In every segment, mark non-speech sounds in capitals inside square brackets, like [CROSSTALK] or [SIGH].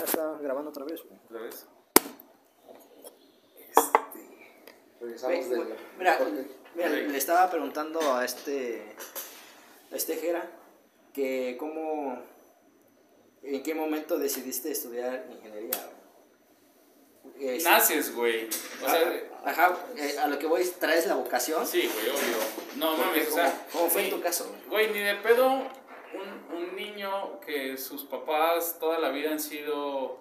Ya está grabando otra vez, güey. ¿Otra vez? Este. Regresamos güey, Mira, mira, le estaba preguntando a este, a este Jera que cómo, en qué momento decidiste estudiar ingeniería. Es- Naces, güey. O sea, Ajá, eh, a lo que voy, ¿traes la vocación? sí, güey, obvio. No mames, o sea. ¿Cómo, fue en tu caso? Güey, ni de pedo un, niño que sus papás toda la vida han sido.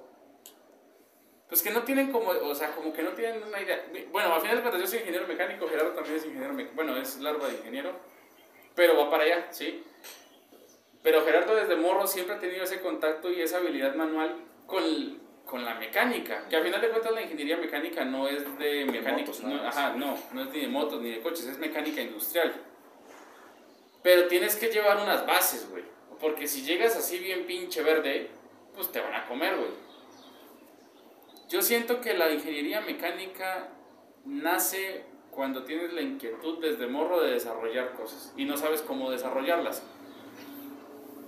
Pues que no tienen como, o sea, como que no tienen una idea. Bueno, al final de cuentas yo soy ingeniero mecánico, Gerardo también es ingeniero mecánico, bueno, es larva de ingeniero, pero va para allá, ¿sí? Pero Gerardo desde morro siempre ha tenido ese contacto y esa habilidad manual con, con la mecánica, que al final de cuentas la ingeniería mecánica no es de motos, no, más. ajá, no, no es ni de motos ni de coches, es mecánica industrial. Pero tienes que llevar unas bases, güey, porque si llegas así bien pinche verde, pues te van a comer, güey. Yo siento que la ingeniería mecánica nace cuando tienes la inquietud desde morro de desarrollar cosas y no sabes cómo desarrollarlas.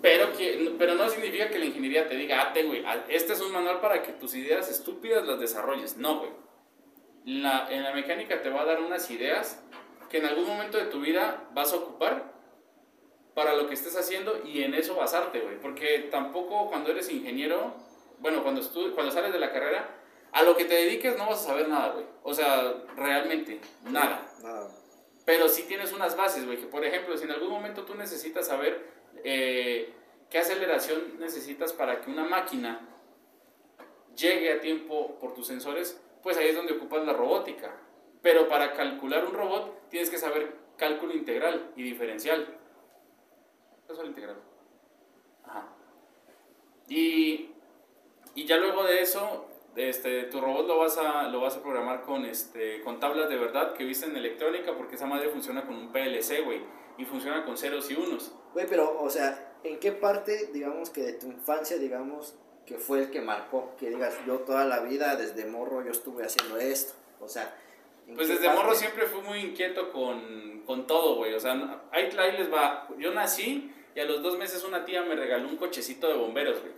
Pero, que, pero no significa que la ingeniería te diga, ah, güey, este es un manual para que tus ideas estúpidas las desarrolles. No, güey. La, en la mecánica te va a dar unas ideas que en algún momento de tu vida vas a ocupar para lo que estés haciendo y en eso basarte, güey. Porque tampoco cuando eres ingeniero, bueno, cuando, cuando sales de la carrera, a lo que te dediques no vas a saber nada, güey. O sea, realmente, nada. Nada. Pero sí tienes unas bases, güey, que por ejemplo, si en algún momento tú necesitas saber eh, qué aceleración necesitas para que una máquina llegue a tiempo por tus sensores, pues ahí es donde ocupas la robótica. Pero para calcular un robot tienes que saber cálculo integral y diferencial. El integral. Ajá. Y, y ya luego de eso, este, tu robot lo vas a, lo vas a programar con, este, con tablas de verdad que viste en electrónica, porque esa madre funciona con un PLC, güey, y funciona con ceros y unos. Güey, pero, o sea, ¿en qué parte, digamos, que de tu infancia, digamos, que fue el que marcó? Que digas, yo toda la vida, desde morro, yo estuve haciendo esto. O sea, ¿en Pues desde parte? morro siempre fui muy inquieto con, con todo, güey. O sea, ahí, ahí les va. Yo nací y a los dos meses una tía me regaló un cochecito de bomberos, güey.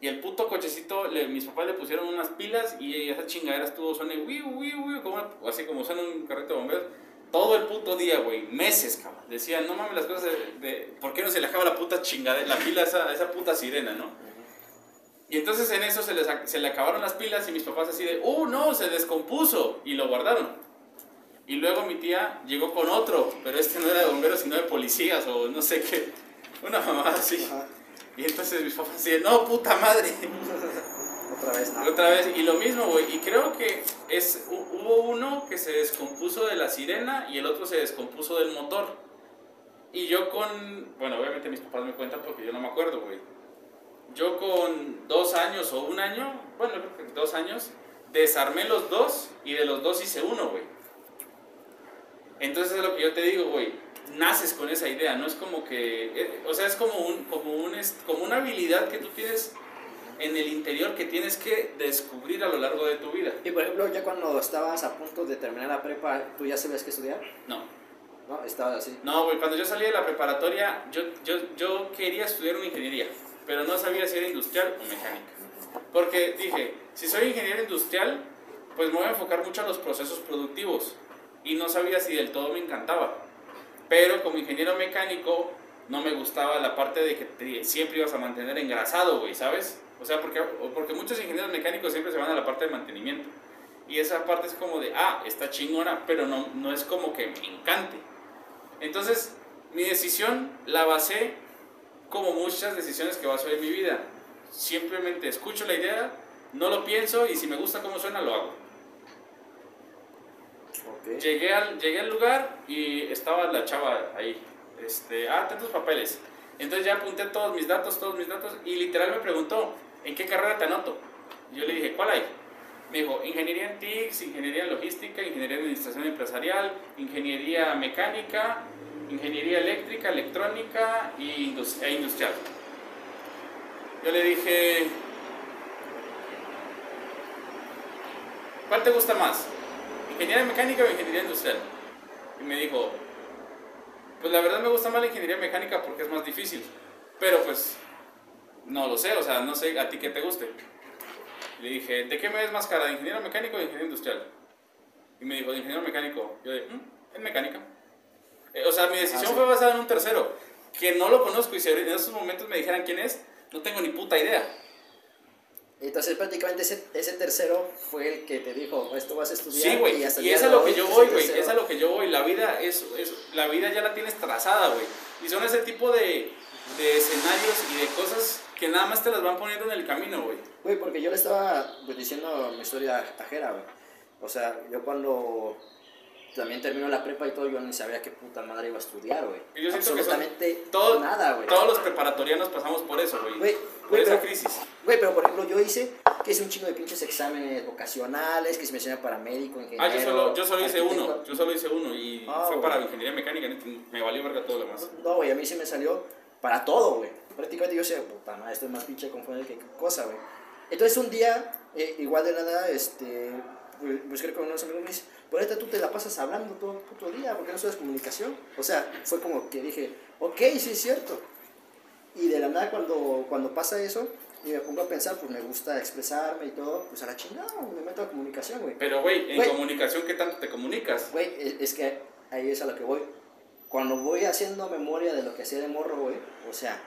Y el puto cochecito, le- mis papás le pusieron unas pilas y esa chingadera estuvo wiu, como, así como suena un carrito de bomberos. Todo el puto día, güey, meses, cabrón. Decían, no mames las cosas de, de- ¿por qué no se le acaba la puta chingadera, la pila a esa, esa puta sirena, no? Y entonces en eso se, les, se le acabaron las pilas y mis papás así de, ¡uh, no! Se descompuso. Y lo guardaron. Y luego mi tía llegó con otro, pero este no era de bomberos, sino de policías o no sé qué. Una mamá así. Ajá. Y entonces mis papás así de, ¡no, puta madre! [LAUGHS] Otra vez, no. Otra vez, y lo mismo, güey. Y creo que es, hu- hubo uno que se descompuso de la sirena y el otro se descompuso del motor. Y yo con. Bueno, obviamente mis papás me cuentan porque yo no me acuerdo, güey. Yo con dos años o un año, bueno, creo que dos años, desarmé los dos y de los dos hice uno, güey. Entonces es lo que yo te digo, güey. Naces con esa idea, no es como que. eh, o sea, es como, un, como, un, como una habilidad que tú tienes en el interior que tienes que descubrir a lo largo de tu vida. Y por ejemplo, ya cuando estabas a punto de terminar la prepa, ¿tú ya sabías qué estudiar? No. ¿No? Estabas así. No, güey, cuando yo salí de la preparatoria, yo, yo, yo quería estudiar una ingeniería, pero no sabía si era industrial o mecánica. Porque dije, si soy ingeniero industrial, pues me voy a enfocar mucho a los procesos productivos. Y no sabía si del todo me encantaba. Pero como ingeniero mecánico, no me gustaba la parte de que te- siempre ibas a mantener engrasado, güey, ¿sabes? O sea, porque, porque muchos ingenieros mecánicos siempre se van a la parte de mantenimiento. Y esa parte es como de, ah, está chingona, pero no, no es como que me encante. Entonces, mi decisión la basé como muchas decisiones que baso en mi vida. Simplemente escucho la idea, no lo pienso y si me gusta cómo suena, lo hago. Llegué al, llegué al lugar y estaba la chava ahí. Este, ah, tus papeles. Entonces ya apunté todos mis datos, todos mis datos y literal me preguntó, ¿en qué carrera te anoto? Yo le dije, ¿cuál hay? Me dijo, ingeniería en TICS, ingeniería en logística, ingeniería en administración empresarial, ingeniería mecánica, ingeniería eléctrica, electrónica y e industrial. Yo le dije, ¿cuál te gusta más? ¿Ingeniería mecánica o ingeniería industrial? Y me dijo, pues la verdad me gusta más la ingeniería mecánica porque es más difícil. Pero pues, no lo sé, o sea, no sé a ti qué te guste. Le dije, ¿de qué me ves más cara? ¿De ingeniero mecánico o de ingeniero industrial? Y me dijo, de ingeniero mecánico. Yo de, "Mm, en mecánica. Eh, o sea, mi decisión Ah, sí. fue basada en un tercero, que no lo conozco y si en esos momentos me dijeran quién es, no tengo ni puta idea. Entonces prácticamente ese, ese tercero fue el que te dijo, esto vas a estudiar. Sí, güey, hasta y es a lo que yo voy, güey, es a lo que yo voy. La vida es, es la vida ya la tienes trazada, güey. Y son ese tipo de, de escenarios y de cosas que nada más te las van poniendo en el camino, güey. Güey, porque yo le estaba pues, diciendo mi historia ajera, güey. O sea, yo cuando también terminó la prepa y todo, yo ni sabía qué puta madre iba a estudiar, güey. Y yo siento que son Absolutamente todo- nada, güey. Todos los preparatorianos pasamos por eso, güey. Güey, esa crisis. Güey, pero por ejemplo, yo hice que hice un chingo de pinches exámenes vocacionales, que se me enseñaba para médico, ingeniero. Ah, yo solo, yo solo hice uno, yo solo hice uno y Ah, fue para ingeniería mecánica, me valió verga todo lo demás. No, güey, a mí sí me salió para todo, güey. Prácticamente yo decía, puta madre, esto es más pinche confundido que cosa, güey. Entonces un día, eh, igual de nada, este, busqué con unos amigos y me dice, por ahorita tú te la pasas hablando todo el puto día, porque no sabes comunicación. O sea, fue como que dije, ok, sí es cierto. Y de la nada cuando, cuando pasa eso, y me pongo a pensar, pues me gusta expresarme y todo, pues a la chingada, me meto a comunicación, güey. Pero, güey, en Güey. comunicación, ¿qué tanto te comunicas? Güey, es, es que ahí es a lo que voy. Cuando voy haciendo memoria de lo que hacía de morro, güey, o sea,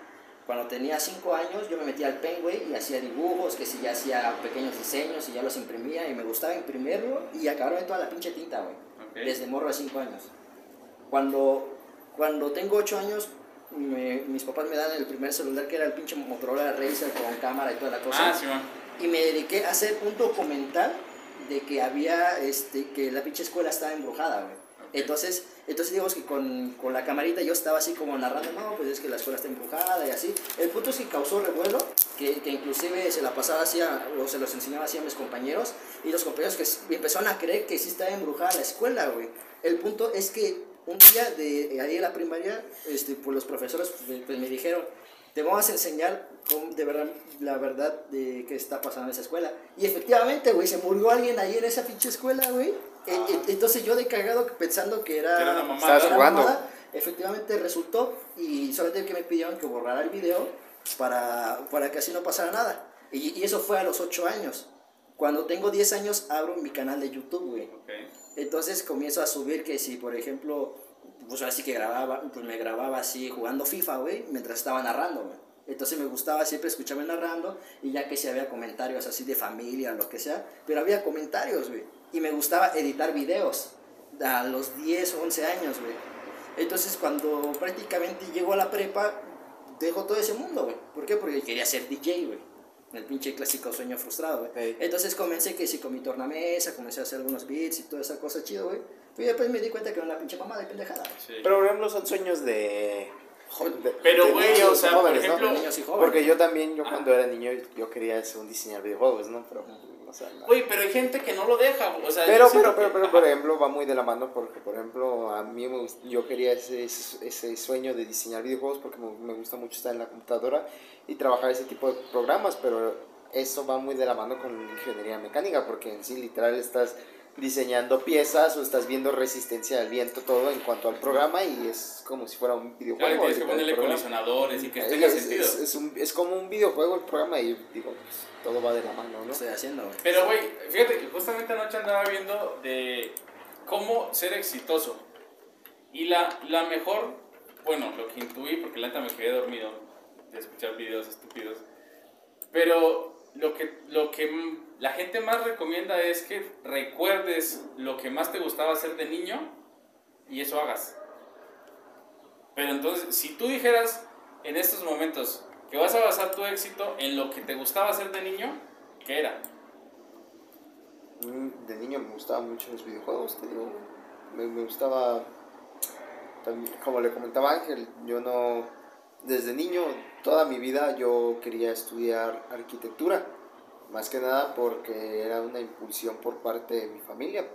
cuando tenía 5 años yo me metía al pen, güey, y hacía dibujos, que si ya hacía pequeños diseños y ya los imprimía y me gustaba imprimirlo y acabarme toda la pinche tinta, güey. Ok. Desde morro de 5 años. Cuando, cuando tengo 8 años, me- mis papás me dan el primer celular que era el pinche Motorola Razer con cámara y toda la cosa Ah, sí, man. y me dediqué a hacer un documental de que había, este, que la pinche escuela estaba embrujada, güey. Ok. Entonces, entonces digamos que con, con la camarita yo estaba así como narrando, no, pues es que la escuela está embrujada y así. El punto es que causó revuelo, que, que inclusive se la pasaba así, a- o se los enseñaba así a mis compañeros, y los compañeros que empezaron a creer que sí estaba embrujada la escuela, güey. El punto es que un día de ahí en la primaria, este, pues los profesores pues, pues, me dijeron, te vamos a enseñar cómo- de verdad, la verdad de qué está pasando en esa escuela. Y efectivamente, güey, se murió alguien ahí en esa pinche escuela, güey. E- Ah. e- Entonces yo de cagado pensando que era... Era una mamada. Jugando. efectivamente resultó y solamente que me pidieron que borrara el video para, para que así no pasara nada. Y, y eso fue a los 8 años. Cuando tengo 10 años abro mi canal de YouTube, güey. Ok. Entonces comienzo a subir que si, por ejemplo, pues así que grababa, pues me grababa así jugando FIFA, güey, mientras estaba narrando, güey. Entonces me gustaba siempre escucharme narrando y ya que si había comentarios así de familia lo que sea, pero había comentarios, güey. Y me gustaba editar videos a los 10 o 11 años, güey. Entonces cuando prácticamente llego a la prepa, dejo todo ese mundo, güey. ¿Por qué? Porque quería ser DJ, güey. El pinche clásico sueño frustrado, güey. Ey. Entonces comencé que sí con mi tornamesa, comencé a hacer algunos beats y toda esa cosa chido, güey. Y después me di cuenta que era una pinche mamá de pendejada. Sí. Pero por ejemplo son sueños de... de- Pero, de güey, niños o sea, por jóvenes, ¿no? ejemplo- De niños y jóvenes. Porque yo también, yo cuando era niño, yo quería ser un diseñador de videojuegos, ¿no? Pero, o sea, no. Güey, pero hay gente que no lo deja, o sea, Pero, pero, pero, que- pero, por ejemplo, va muy de la mano porque, por ejemplo, a mí me gust- yo quería ese, ese, ese sueño de diseñar videojuegos porque me, me gusta mucho estar en la computadora y trabajar ese tipo de programas, pero eso va muy de la mano con ingeniería mecánica porque en sí literal estás diseñando piezas o estás viendo resistencia al viento, todo en cuanto al programa y es como si fuera un videojuego. Claro, tienes que ponerle programa. colisionadores y que Es, tenga es- sentido. es- es un- es como un videojuego el programa y digo, pues, todo va de la mano, Lo ¿no? estoy haciendo, güey. Pero, güey, fíjate que justamente anoche andaba viendo de cómo ser exitoso. Y la, la mejor, bueno, lo que intuí, porque la neta me quedé dormido de escuchar videos estúpidos. Pero lo que, lo que la gente más recomienda es que recuerdes lo que más te gustaba hacer de niño y eso hagas. Pero entonces, si tú dijeras en estos momentos que vas a basar tu éxito en lo que te gustaba hacer de niño, ¿qué era? Mm, De niño me gustaban mucho los videojuegos, te digo. Me, gustaba, como le comentaba Ángel, yo no, desde niño, toda mi vida yo quería estudiar arquitectura. Más que nada porque era una impulsión por parte de mi familia,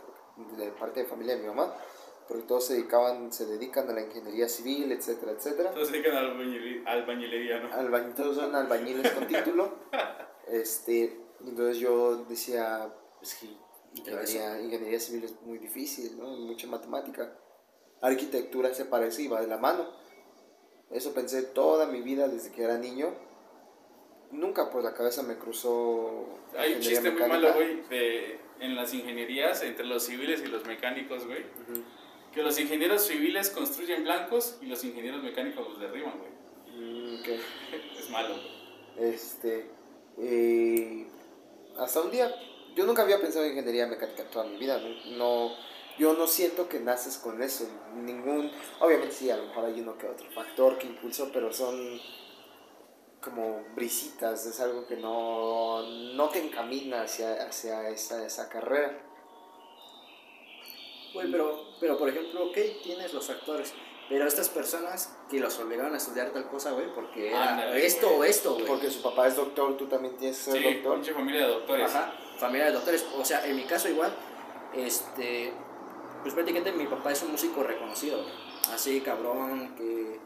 de parte de familia de mi mamá. Porque todos se dedicaban, se dedican a la ingeniería civil, etcétera, etcétera. Todos se dedican a la albañilería, albañilería, ¿no? Albañ- todos son albañiles con título. [LAUGHS] Este, entonces yo decía, pues que ingeniería, ingeniería civil es muy difícil, ¿no? Mucha matemática. Arquitectura se parece y va de la mano. Eso pensé toda mi vida desde que era niño. nunca por la cabeza me cruzó. Hay un chiste muy mecánica. malo, güey, de- en las ingenierías, entre los civiles y los mecánicos, güey. Que los ingenieros civiles construyen blancos y los ingenieros mecánicos los derriban, güey. Mm, ok. [LAUGHS] Es malo, güey. Este. eh, hasta un día. Yo nunca había pensado en ingeniería mecánica toda mi vida. No, no- yo no siento que naces con eso. Ningún. Obviamente sí, a lo mejor hay uno que otro factor que impulsó, pero son como brisitas. Es algo que no, no te encamina hacia, hacia esa, esa carrera. Güey, pero, pero por ejemplo, ok, tienes los factores. Pero estas personas que los obligaron a estudiar tal cosa, güey, porque era Ándale, esto o esto, güey. Porque su papá es doctor, tú también tienes que ser Sí, doctor. pinche familia de doctores. Ajá, familia de doctores. O sea, en mi caso igual, este, pues prácticamente mi papá es un músico reconocido, así cabrón, que,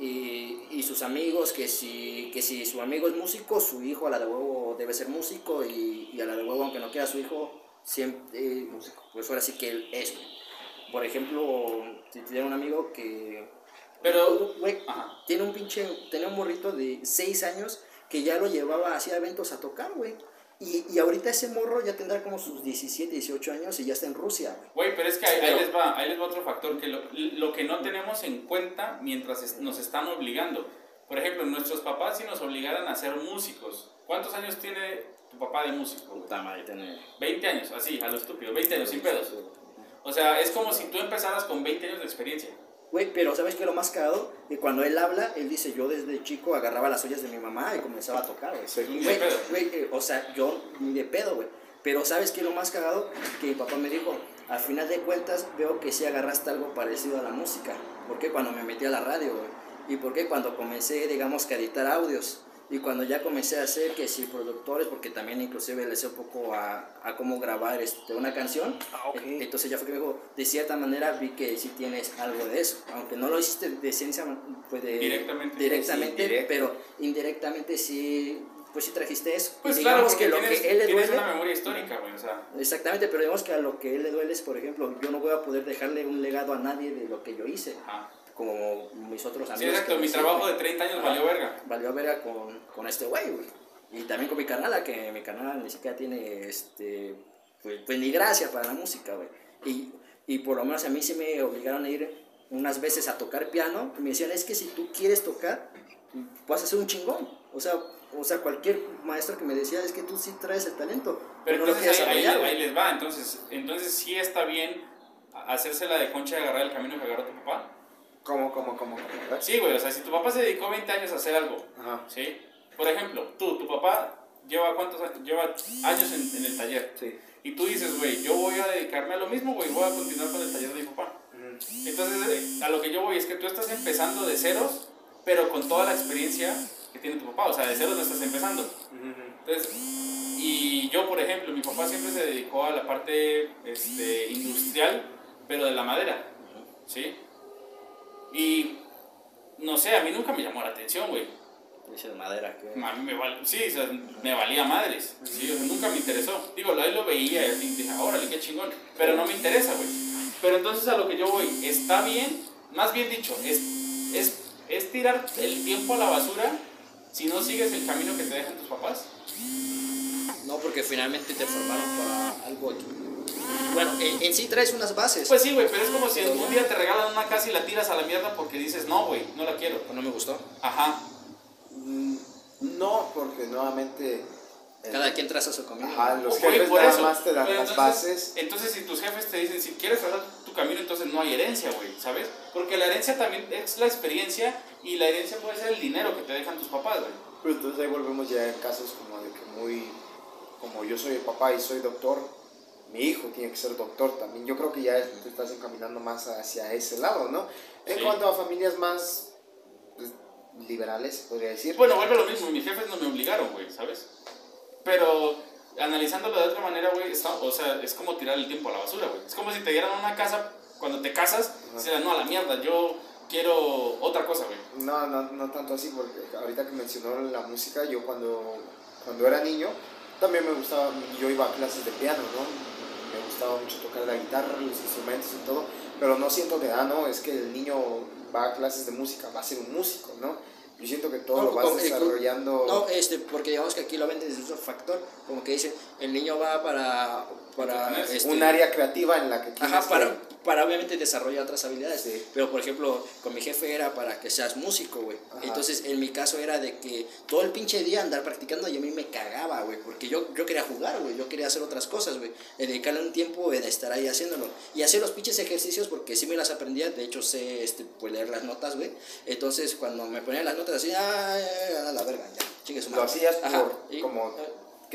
y, y sus amigos, que si, que si su amigo es músico, su hijo a la de huevo debe ser músico, y, y a la de huevo, aunque no quiera su hijo, siempre eh, músico. Pues ahora sí que él es. Por ejemplo, si tiene un amigo que... Pero, güey, tiene un pinche, tenía un morrito de 6 años que ya lo llevaba hacia eventos a tocar, güey. Y, y ahorita ese morro ya tendrá como sus 17, 18 años y ya está en Rusia, güey. Güey, pero es que ahí, ahí Pero- les va, ahí les va otro factor, que lo, lo que no tenemos en cuenta mientras es- nos están obligando. Por ejemplo, nuestros papás si nos obligaran a ser músicos. ¿Cuántos años tiene tu papá de músico? Puta madre, tiene... 20 años, así, a lo estúpido, 20 años, sin pedos. O sea, es como si tú empezaras con 20 años de experiencia. Güey, pero ¿sabes qué lo más cagado? Que cuando él habla, él dice, yo desde chico agarraba las ollas de mi mamá y comenzaba a tocar, güey. Sí. Güey, eh, o sea, yo ni de pedo, güey. Pero ¿sabes qué lo más cagado? Que mi papá me dijo, al final de cuentas veo que sí agarraste algo parecido a la música. ¿Por qué cuando me metí a la radio, güey? ¿Y por qué cuando comencé, digamos, que a editar audios? Y cuando ya comencé a hacer que si productores, porque también inclusive le sé un poco a, a cómo grabar este, una canción. Ah, Entonces ya fue que me dijo, de cierta manera vi que sí tienes algo de eso. Aunque no lo hiciste de ciencia, pues de... Directamente. Directamente, Sí, indirecto. pero indirectamente sí, pues sí trajiste eso. Pues Y digamos que lo tienes, que él le duele, una memoria histórica, güey, o sea... exactamente, pero digamos que a lo que él le duele es, por ejemplo, yo no voy a poder dejarle un legado a nadie de lo que yo hice, Ajá. Como mis otros amigos. Sí, exacto, mi trabajo de güey. 30 años Ajá. valió verga. Valió verga con, con este güey, güey. Y también con mi canal, que mi canal ni siquiera tiene, este, pues, pues ni gracia para la música, güey. Y, y por lo menos a mí sí me obligaron a ir unas veces a tocar piano. Y me decían, es que si tú quieres tocar, vas a ser un chingón. O sea, o sea, cualquier maestro que me decía, es que tú sí traes el talento. Pero no lo entonces quieres ahí, ahí- ahí güey". les va, entonces, entonces sí está bien hacerse la de concha y agarrar el camino que agarró tu papá. ¿Cómo, cómo, cómo? cómo? Sí, güey, o sea, si tu papá se dedicó 20 años a hacer algo, Ajá. ¿sí? Por ejemplo, tú, tu papá lleva cuántos años, lleva años en, en el taller. Sí. Y tú dices, güey, yo voy a dedicarme a lo mismo, güey, voy a continuar con el taller de mi papá. Entonces, eh, a lo que yo voy es que tú estás empezando de ceros, pero con toda la experiencia que tiene tu papá. O sea, de ceros no estás empezando. Entonces, y yo, por ejemplo, mi papá siempre se dedicó a la parte este, industrial, pero de la madera, ¿sí? Y, no sé, a mí nunca me llamó la atención, güey. Dice de madera. Que... A mí me, val- sí, o sea, me valía madres, ¿sí? O sea, nunca me interesó. Digo, ahí lo veía y dije, órale, qué chingón. Pero no me interesa, güey. Pero entonces a lo que yo voy, está bien, más bien dicho, es, es, es tirar el tiempo a la basura si no sigues el camino que te dejan tus papás. No, porque finalmente te formaron para algo aquí. Bueno, en, en sí traes unas bases. Pues sí, güey, pero es como si un día te regalan una casa y la tiras a la mierda porque dices, no, güey, no la quiero. no me gustó. Ajá. Mm, No, porque nuevamente. eh, Cada quien traza su camino. Ajá, los jefes nada eso. más te dan Pero las entonces- bases. Entonces, si tus jefes te dicen, si quieres trazar tu camino, entonces no hay herencia, güey, ¿sabes? Porque la herencia también es la experiencia y la herencia puede ser el dinero que te dejan tus papás, güey. Pero entonces ahí volvemos ya en casos como de que muy. Como yo soy el papá y soy doctor, mi hijo tiene que ser doctor también. Yo creo que ya te estás encaminando más hacia ese lado, ¿no? En Sí. cuanto a familias más pues, liberales, podría decir. Bueno, vuelve lo mismo, mis jefes no me obligaron, güey, ¿sabes? Pero analizándolo de otra manera, güey, o sea, es como tirar el tiempo a la basura, güey. Es como si te dieran una casa, cuando te casas, Ajá. dices, no, a la mierda, yo quiero otra cosa, güey. No, no, no tanto así, porque ahorita que mencionó la música, yo cuando, cuando era niño, también me gustaba, yo iba a clases de piano, ¿no? Me gustaba mucho tocar la guitarra, los instrumentos y todo, pero no siento que, ah, no, es que el niño va a clases de música, va a ser un músico, ¿no? Yo siento que todo No, lo vas como- eh, desarrollando. No, este, porque digamos que aquí lo venden desde otro factor, como que dicen, el niño va para, para este, un área creativa en la que Ajá, para, para obviamente desarrollar otras habilidades. Sí. Pero por ejemplo, con mi jefe era para que seas músico, güey. Entonces, en mi caso era de que todo el pinche día andar practicando y a mí me cagaba, güey. Porque yo, yo quería jugar, güey. Yo quería hacer otras cosas, güey. Dedicarle un tiempo de estar ahí haciéndolo. Y hacer los pinches ejercicios porque sí me las aprendía. De hecho, sé este, pues, leer las notas, güey. Entonces, cuando me ponían las notas así, ah, a la verga, ya. Chingue su Lo hacías Ajá. por, Y- como,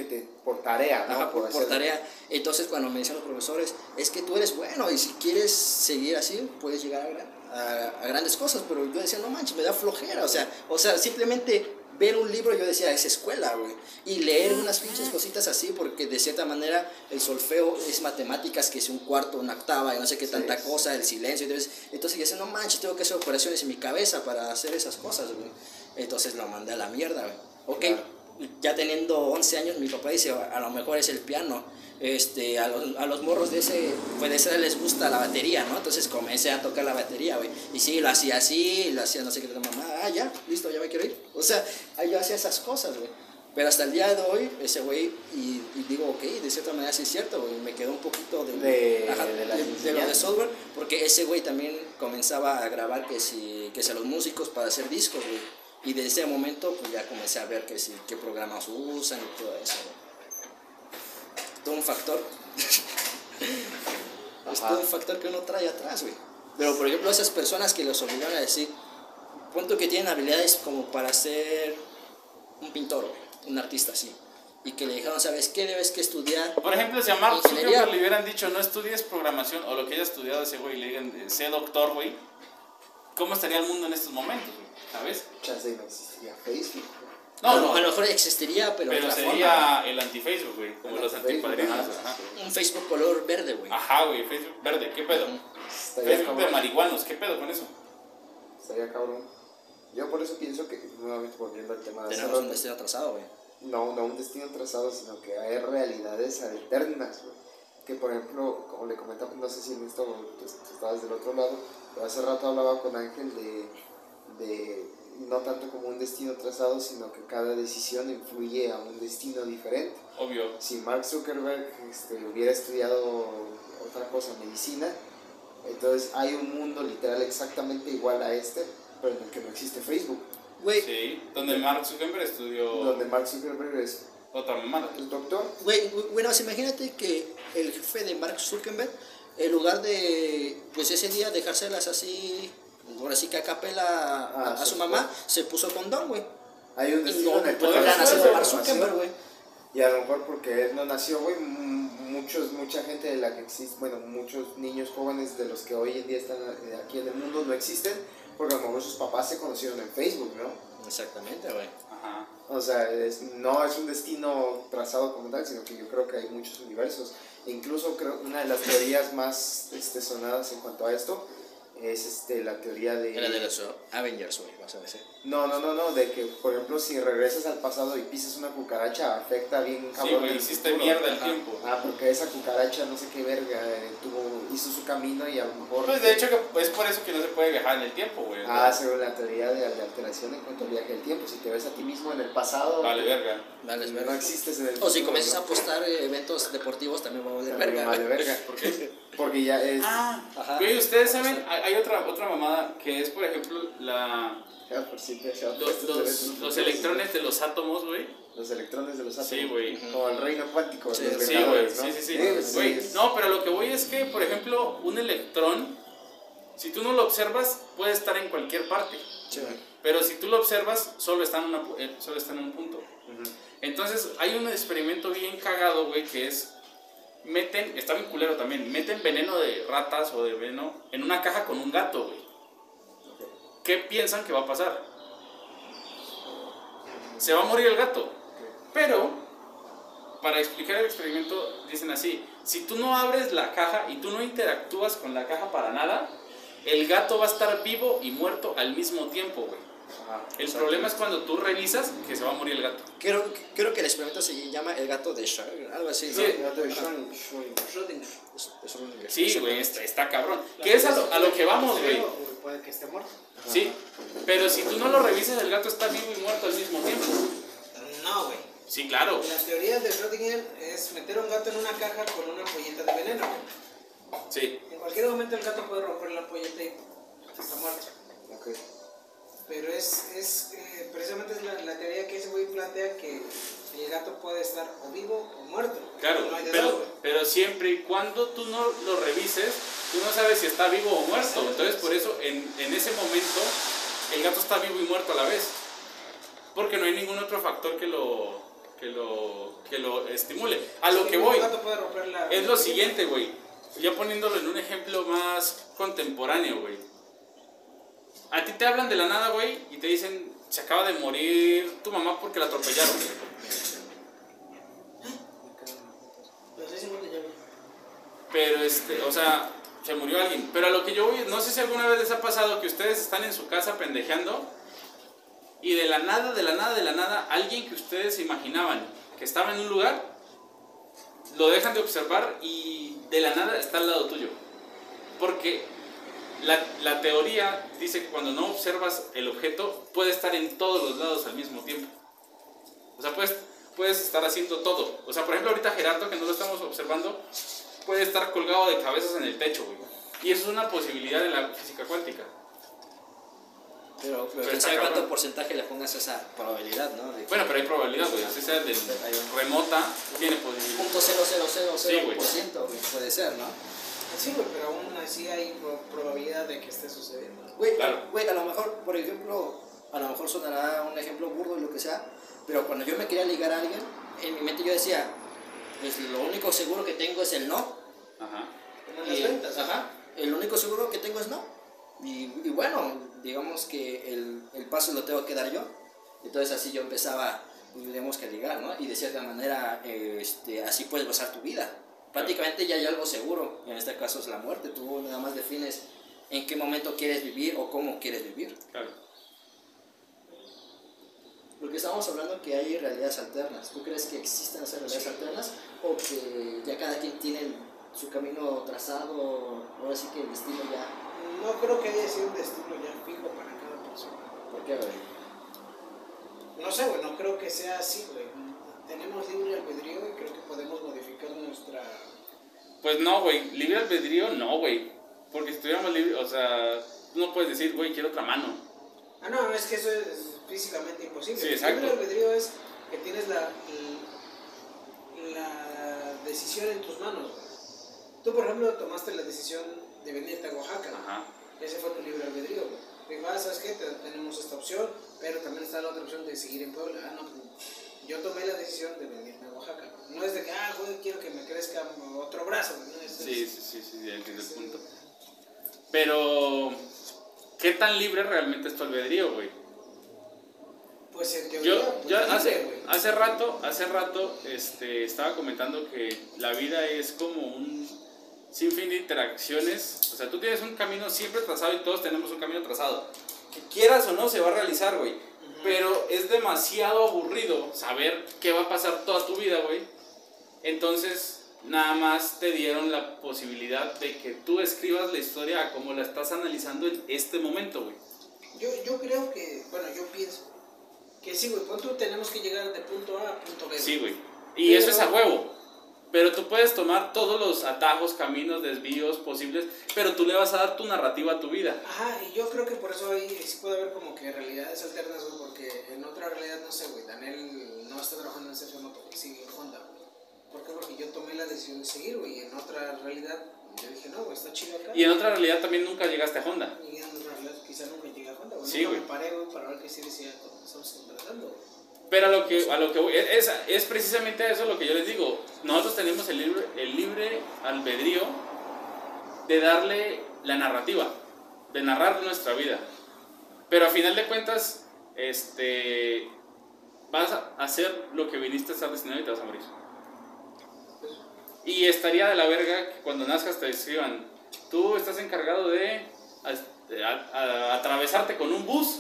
que te, por tarea, ¿no? Ajá, por, por tarea. Entonces, cuando me decían los profesores, es que tú eres bueno y si quieres seguir así, puedes llegar a, gran- a- a grandes cosas. Pero yo decía, no manches, me da flojera. O sea, o sea, simplemente ver un libro, yo decía, es escuela, güey. Y leer unas pinches cositas así, porque de cierta manera el solfeo es matemáticas, que es un cuarto, una octava, y no sé qué tanta Sí. cosa, el silencio. Entonces, entonces yo decía, no manches, tengo que hacer operaciones en mi cabeza para hacer esas cosas, güey. Entonces lo mandé a la mierda, güey. Ok, Claro. Ya teniendo 11 años, mi papá dice, a lo mejor es el piano. Este, a, los, a los morros de ese, pues de edad les gusta la batería, ¿no? Entonces comencé a tocar la batería, güey. Y sí, lo hacía así, lo hacía no sé qué, la mamá, ah, ya, listo, ya me quiero ir. O sea, yo hacía esas cosas, güey. Pero hasta el día de hoy, ese güey, y, y digo, ok, de cierta manera sí es cierto, güey. Me quedó un poquito de, De- ajá, de la de- de lo de software, porque ese güey también comenzaba a grabar que si, que si a los músicos para hacer discos, güey. Y desde ese momento, pues ya comencé a ver que si, qué programas usan y todo eso. Todo un factor. [LAUGHS] es todo un factor que uno trae atrás, güey. Pero, por ejemplo, esas personas que los obligaron a decir, punto que tienen habilidades como para ser un pintor, güey, un artista así. Y que le dijeron, ¿sabes qué? Debes que estudiar. Por ejemplo, si a Mark. Zuckerberg le hubieran dicho no estudies programación o lo que haya estudiado ese güey le digan eh, sé doctor, güey, ¿cómo estaría el mundo en estos momentos, güey? ¿Sabes? Chance no existía Facebook. No, a, lo- no, a lo mejor existiría, pero, pero de otra sería forma. el anti-Facebook, güey, como El los. Ajá. Un Facebook color verde, güey. Ajá, güey, Facebook verde, ¿qué pedo? Estaría Facebook de marihuanos, ¿qué pedo con eso? Estaría cabrón. Yo por eso pienso que, nuevamente volviendo al tema de Tenemos un destino atrasado, güey. no, no un destino trazado, sino que hay realidades alternas, güey. Que por ejemplo, como le comentaba, no sé si en esto tú, tú estabas del otro lado, pero hace rato hablaba con Ángel de, de no tanto como un destino trazado, sino que cada decisión influye a un destino diferente. Obvio. Si Mark Zuckerberg este, hubiera estudiado otra cosa, medicina, entonces hay un mundo literal exactamente igual a este, pero en el que no existe Facebook, Güey, Sí, donde Mark Zuckerberg estudió donde Mark Zuckerberg es otra mamada. el doctor. Güey, bueno, pues imagínate que el jefe de Mark Zuckerberg, en lugar de, pues ese día dejárselas así, ahora sí que a capela a, Ah, a su sí, mamá, se puso condón, güey. Hay un destino no en el que no Zuckerberg, güey. Y a lo mejor porque él no nació, güey, muchos, mucha gente de la que existe, bueno, muchos niños jóvenes de los que hoy en día están eh, aquí en el mundo no existen, porque a lo mejor sus papás se conocieron en Facebook, ¿no? Exactamente, güey. Ajá. O sea, es- no es un destino trazado como tal, sino que yo creo que hay muchos universos. E incluso creo una de las teorías más este, sonadas en cuanto a esto es este, la teoría de... Era de los Avengers, güey, vas a decir. No, no, no, no, de que, por ejemplo, si regresas al pasado y pisas una cucaracha, afecta bien Sí, cabrón güey, el hiciste mierda el tiempo. Ah, porque esa cucaracha, no sé qué verga, eh, tuvo, hizo su camino y a lo mejor... Pues de hecho es por eso que no se puede viajar en el tiempo, güey. Ah, según la teoría de, de alteración en cuanto al viaje del tiempo, si te ves a ti mismo en el pasado, Vale, verga. Dale, es no verga. existes en el O si comienzas a apostar eh, eventos deportivos, también va a valer verga. vale güey. [LAUGHS] verga. ¿Por qué? Porque ya es... Ah, Ajá. güey, ustedes saben, hay, hay otra, otra mamada que es, por ejemplo, la, Ya, por si te- ya, los, electrones de los átomos, güey. Los electrones de los átomos. Sí, güey. Como el reino cuántico. Sí, los sí, Sí, güey, sí, ¿no? sí, sí. Güey, es- no, pero lo que voy es que, por ejemplo, un electrón, si tú no lo observas, puede estar en cualquier parte. Sí. Pero si tú lo observas, solo está en, una eh, solo está en un punto. Entonces, hay un experimento bien cagado, güey, que es. Meten, está bien culero también, meten veneno de ratas o de veneno en una caja con un gato, güey. ¿Qué piensan que va a pasar? Se va a morir el gato. Pero, para explicar el experimento, dicen así: si tú no abres la caja y tú no interactúas con la caja para nada, el gato va a estar vivo y muerto al mismo tiempo, güey. Ajá, El problema es cuando tú revisas que se va a morir el gato. Creo, creo que el experimento se llama el gato de Schrödinger, algo así. ¿no? Sí. El gato de Schrödinger. Sí, güey, está, está cabrón. ¿Qué es a lo, a lo que vamos, güey? Puede que esté muerto. Sí, pero si tú no lo revisas, el gato está vivo y muerto al mismo tiempo. No, güey. Sí, claro. La teoría de Schrödinger es meter a un gato en una caja con una ampolleta de veneno, güey. Sí, En cualquier momento el gato puede romper la ampolleta y está muerto. Ok. Pero es, es eh, precisamente es la, la teoría que ese güey plantea que el gato puede estar o vivo o muerto. claro. No Pero, pero siempre y cuando tú no lo revises, tú no sabes si está vivo o muerto. Entonces, por eso, en, en ese momento, el gato está vivo y muerto a la vez. Porque no hay ningún otro factor que lo, que lo, que lo estimule. A lo Sí, que voy. la Es lo siguiente, güey. Ya poniéndolo en un ejemplo más contemporáneo, güey. A ti te hablan de la nada, güey, y te dicen, se acaba de morir tu mamá porque la atropellaron. Pero, este, o sea, se murió alguien. Pero a lo que yo voy, no sé si alguna vez les ha pasado que ustedes están en su casa pendejeando y de la nada, de la nada, de la nada, alguien que ustedes imaginaban que estaba en un lugar, lo dejan de observar y de la nada está al lado tuyo. Porque la, la teoría dice que cuando no observas el objeto, puede estar en todos los lados al mismo tiempo. O sea, puedes, puedes estar haciendo todo. O sea, por ejemplo, ahorita Gerardo, que no lo estamos observando, puede estar colgado de cabezas en el techo, güey. Y eso es una posibilidad de la física cuántica. Pero, pero Pero cuánto porcentaje le pongas a esa probabilidad, ¿no? De Bueno, pero hay probabilidad, güey. Así sea del remota, tiene posibilidad. punto cero cero cero Sí, cero güey. por ciento, güey, puede ser, ¿no? Sí, güey, pero aún así hay pro- probabilidad de que esté sucediendo. Güey, Claro. güey, a lo mejor, por ejemplo, a lo mejor sonará un ejemplo burdo y lo que sea, pero cuando yo me quería ligar a alguien, en mi mente yo decía, pues lo único seguro que tengo es el no. Ajá. Las ventas. Ajá. El único seguro que tengo es no. Y, y bueno, digamos que el, el paso lo tengo que dar yo. Entonces así yo empezaba, pues digamos que a ligar, ¿no? Y de cierta manera, eh, este, así puedes gozar tu vida. Prácticamente ya hay algo seguro, en este caso es la muerte. Tú nada más defines en qué momento quieres vivir o cómo quieres vivir. Claro. Porque estamos hablando que hay realidades alternas. ¿Tú crees que existen esas realidades alternas o que ya cada quien tiene su camino trazado? Ahora sí que el destino ya... No creo que haya sido un destino ya fijo para cada persona. ¿Por qué, güey? No sé, güey, no creo que sea así, güey. Tenemos libre albedrío y creo que nuestra... Pues no, güey. Libre albedrío, no, güey. Porque si tuviéramos libre, o sea, no puedes decir, güey, quiero otra mano. Ah, no, es que eso es físicamente imposible. Sí, exacto. Libre albedrío es que tienes la, la decisión en tus manos. Tú, por ejemplo, tomaste la decisión de venirte a Oaxaca. Ajá. Ese fue tu libre albedrío, güey. Digo, ah, ¿sabes qué? Te- tenemos esta opción, pero también está la otra opción de seguir en Puebla. Ah, no, pues, yo tomé la decisión de venirme a Oaxaca. No es de que, ah, güey, quiero que me crezca otro brazo, güey. No, es- Sí, sí, sí, sí, entiendo el punto. Pero, ¿qué tan libre realmente es tu albedrío, güey? Pues en teoría, Yo, pues, yo hace, hace rato, hace rato, este, estaba comentando que la vida es como un sinfín de interacciones. O sea, tú tienes un camino siempre trazado y todos tenemos un camino trazado. Que quieras o no, se va a realizar, güey. Pero es demasiado aburrido saber qué va a pasar toda tu vida, güey. Entonces, nada más te dieron la posibilidad de que tú escribas la historia como la estás analizando en este momento, güey. Yo, yo creo que, bueno, yo pienso que sí, güey, pronto tenemos que llegar de punto A a punto B. Sí, güey. Y eso es a huevo. Pero tú puedes tomar todos los atajos, caminos, desvíos posibles, pero tú le vas a dar tu narrativa a tu vida. Ajá, y yo creo que por eso ahí sí puede haber como que realidades alternas, güey, porque en otra realidad, no sé, güey, Daniel no está trabajando en Sergio Moto, güey, sigue en Honda, güey. ¿Por qué? Porque yo tomé la decisión de seguir, güey, y en otra realidad yo dije, no, güey, está chido acá. Y en otra realidad también nunca llegaste a Honda. Y en otra realidad quizá nunca llegué a Honda, güey. Sí, nunca güey. me paré, güey, para ver qué sí decía cuando estamos contratando, güey. Pero a lo que, a lo que voy, es, es precisamente eso lo que yo les digo. Nosotros tenemos el libre, el libre albedrío de darle la narrativa, de narrar nuestra vida. Pero a final de cuentas, este, vas a hacer lo que viniste a estar destinado y te vas a morir. Y estaría de la verga que cuando nazcas te escriban, tú estás encargado de a- a- a- atravesarte con un bus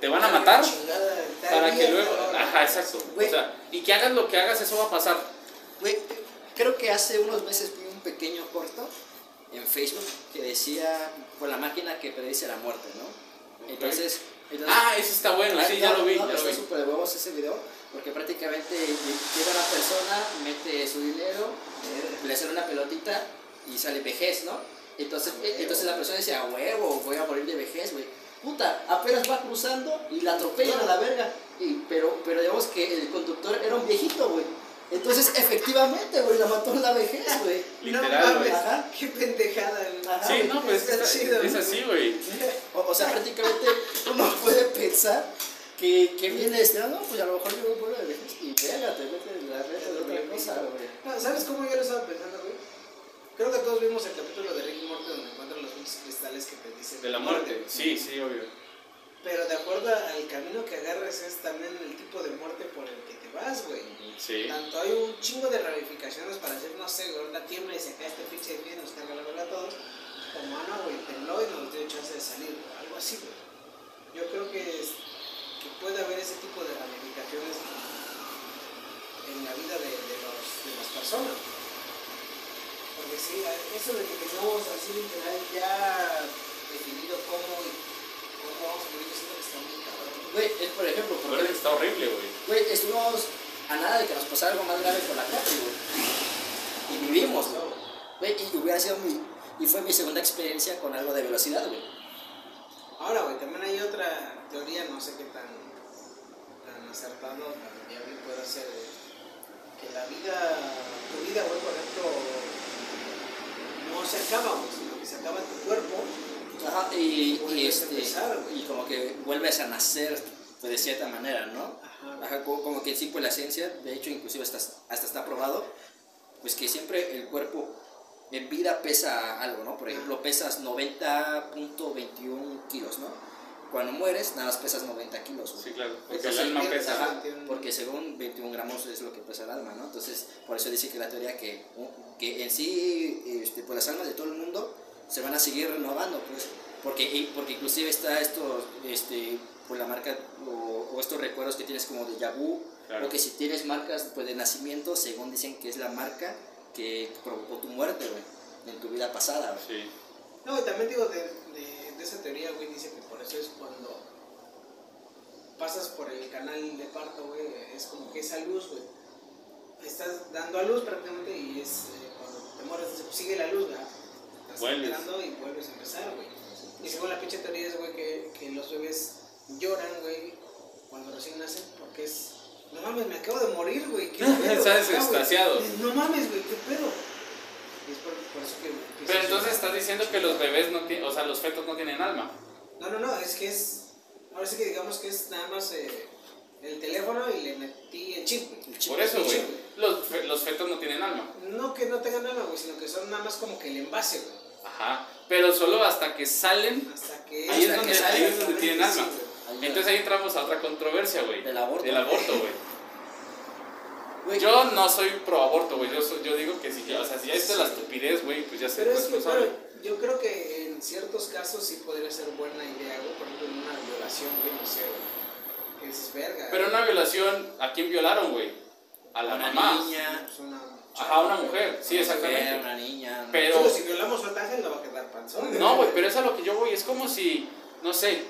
te van a matar Chingada, tal para que luego... Ajá, exacto. O sea, y que hagas lo que hagas, eso va a pasar. Güey, creo que hace unos meses vi un pequeño corto en Facebook que decía, por la máquina que predice la muerte, ¿no? Entonces... entonces Ah, ese está bueno, sí, ya lo vi, no, ya lo está vi. súper de huevos ese video, porque prácticamente llega una persona, mete su dinero, eh, le hace una pelotita y sale vejez, ¿no? Entonces, eh, entonces la persona dice, a huevo, voy a morir de vejez, güey. Puta, apenas va cruzando y la atropellan a la verga. Y, pero, pero digamos que el conductor era un viejito, güey. Entonces, efectivamente, güey, la mató en la vejez, güey. [LAUGHS] Literal, güey. Ajá. qué pendejada. Ajá. Sí, no, pues Está es, chido, es así, güey. [LAUGHS] O, o sea, prácticamente uno puede pensar que, que viene este, ah, no, pues a lo mejor yo voy por de vejez y verga, te metes en la red de otra cosa, güey. No, ¿Sabes cómo yo lo estaba pensando, güey? Creo que todos vimos el capítulo de Rick y Morty donde encuentran los pinches cristales que te dicen De la muerte. Sí, sí, obvio. Pero de acuerdo al camino que agarres es también el tipo de muerte por el que te vas, güey. Sí. Tanto hay un chingo de ramificaciones para decir, no sé, güey, ahorita tiembla y se cae este pinche pie, nos carga la verga a todos. Como, ah, no, güey, tembló y nos dio chance de salir. Algo así, güey. Yo creo que, es- que puede haber ese tipo de ramificaciones en la vida de, de los, de las personas. Porque sí, eso de que tengamos así literal ya definido cómo, y cómo vamos a morir, yo siento que está muy cabrón. Güey, es por ejemplo, porque, está horrible, güey. güey, estuvimos a nada de que nos pasara algo más grave con la calle, güey. Y vivimos, güey. Güey, y hubiera sido mi, y fue mi segunda experiencia con algo de velocidad, güey. Ahora, güey, también hay otra teoría, no sé qué tan, tan acertado, tan viable puede ser, güey, que la vida, tu vida, güey, por ejemplo, no se acaba, güey, sino que se acaba tu cuerpo. Ajá, y, y a este, empezar, y como que vuelves a nacer pues, de cierta manera, ¿no? Ajá. Ajá, como, como que sí, pues la ciencia, de hecho, inclusive hasta, hasta está probado, pues que siempre el cuerpo en vida pesa algo, ¿no? Por ejemplo, pesas 90.21 kilos, ¿no? Cuando mueres, nada más pesas 90 kilos, güey. Sí, claro. Porque Entonces, el alma pesa. porque según 21 gramos es lo que pesa el alma, ¿no? Entonces, por eso dice que la teoría que, que en sí, este, pues las almas de todo el mundo se van a seguir renovando, pues, porque, porque inclusive está esto, este, pues la marca o, o estos recuerdos que tienes como de Yabu, Claro. o que si tienes marcas pues, de nacimiento, según dicen que es la marca que provocó tu muerte, güey, en tu vida pasada, güey. Sí. No, y también digo, de, de, de esa teoría, güey, dice que por eso es cuando pasas por el canal de parto, güey, es como que esa luz, güey. Estás dando a luz prácticamente y es eh, cuando te mueres, pues, sigue la luz, ¿verdad? Estás entrando y vuelves a empezar, güey. Y según la pinche teoría es, güey, que, que los bebés lloran, güey, cuando recién nacen, porque es. No mames, me acabo de morir, güey. ¿Qué [LAUGHS] pedo? Estás güey. extasiado. No mames, güey, ¿qué pedo? Y es por, por eso que. Pero entonces estás diciendo que los bebés no tienen, o sea, los fetos no tienen alma. No, no, no, es que es. Ahora sí que digamos que es nada más eh, el teléfono y le metí el chip, güey. El chip. Por eso, güey. Los, fe- los fetos no tienen alma. No que no tengan nada, güey, sino que son nada más como que el envase, güey. Ajá. Pero solo hasta que salen. Hasta que. Ahí es donde, que ahí es salen, donde tienen alma. Ahí Entonces ahí entramos a otra controversia, güey. Del aborto. Del aborto, [LAUGHS] güey. Yo no soy pro aborto, güey. Yo, soy- yo digo que si ya, o sea, si ya está la estupidez, güey, pues ya se Pero es que, yo creo que en ciertos casos sí podría ser buena idea, güey. Por ejemplo, en una violación, güey, no sé, güey. Que dices, verga. Pero una violación, ¿a quién violaron, güey? A la una mamá. niña, Pues una. Ajá, una mujer, sí, una mujer, exactamente. una niña. Pero- Pero si violamos a otra ángel, no va a quedar panzón. No, güey, [LAUGHS] pero es a lo que yo voy. Es como si, no sé.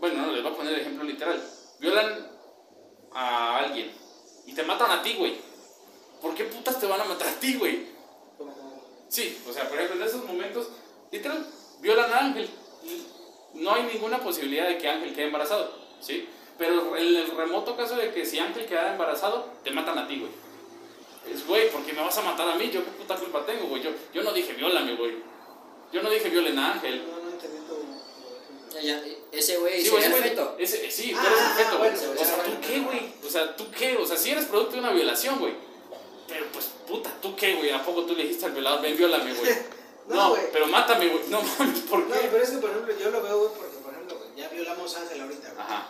Bueno, no, les voy a poner el ejemplo literal. Violan a alguien y te matan a ti, güey. ¿Por qué putas te van a matar a ti, güey? Sí, o sea, por ejemplo, en esos momentos, literal, violan a Ángel. y No hay ninguna posibilidad de que Ángel quede embarazado, ¿sí? Pero en el remoto caso de que si Ángel queda embarazado, te matan a ti, güey. Es, güey, porque me vas a matar a mí, yo qué puta culpa tengo, güey. Yo, yo no dije viólame, güey. Yo no dije violen a Ángel. No, no entendí Ya, ya, ese güey Sí, güey, el ese feto. ese- sí, tú Ah, eres el feto, güey. bueno, o sea, ¿tú qué, güey? O sea, ¿tú qué? O sea, si eres producto de una violación, güey. Pero pues, puta, ¿tú qué, güey? ¿A poco tú le dijiste al violador, ven, viólame, güey? [LAUGHS] No, No, güey. pero mátame, güey. No mames, ¿por No, qué? pero es que, por ejemplo, yo lo veo, güey, porque, por ejemplo, güey, ya violamos a Ángel ahorita, güey. Ajá,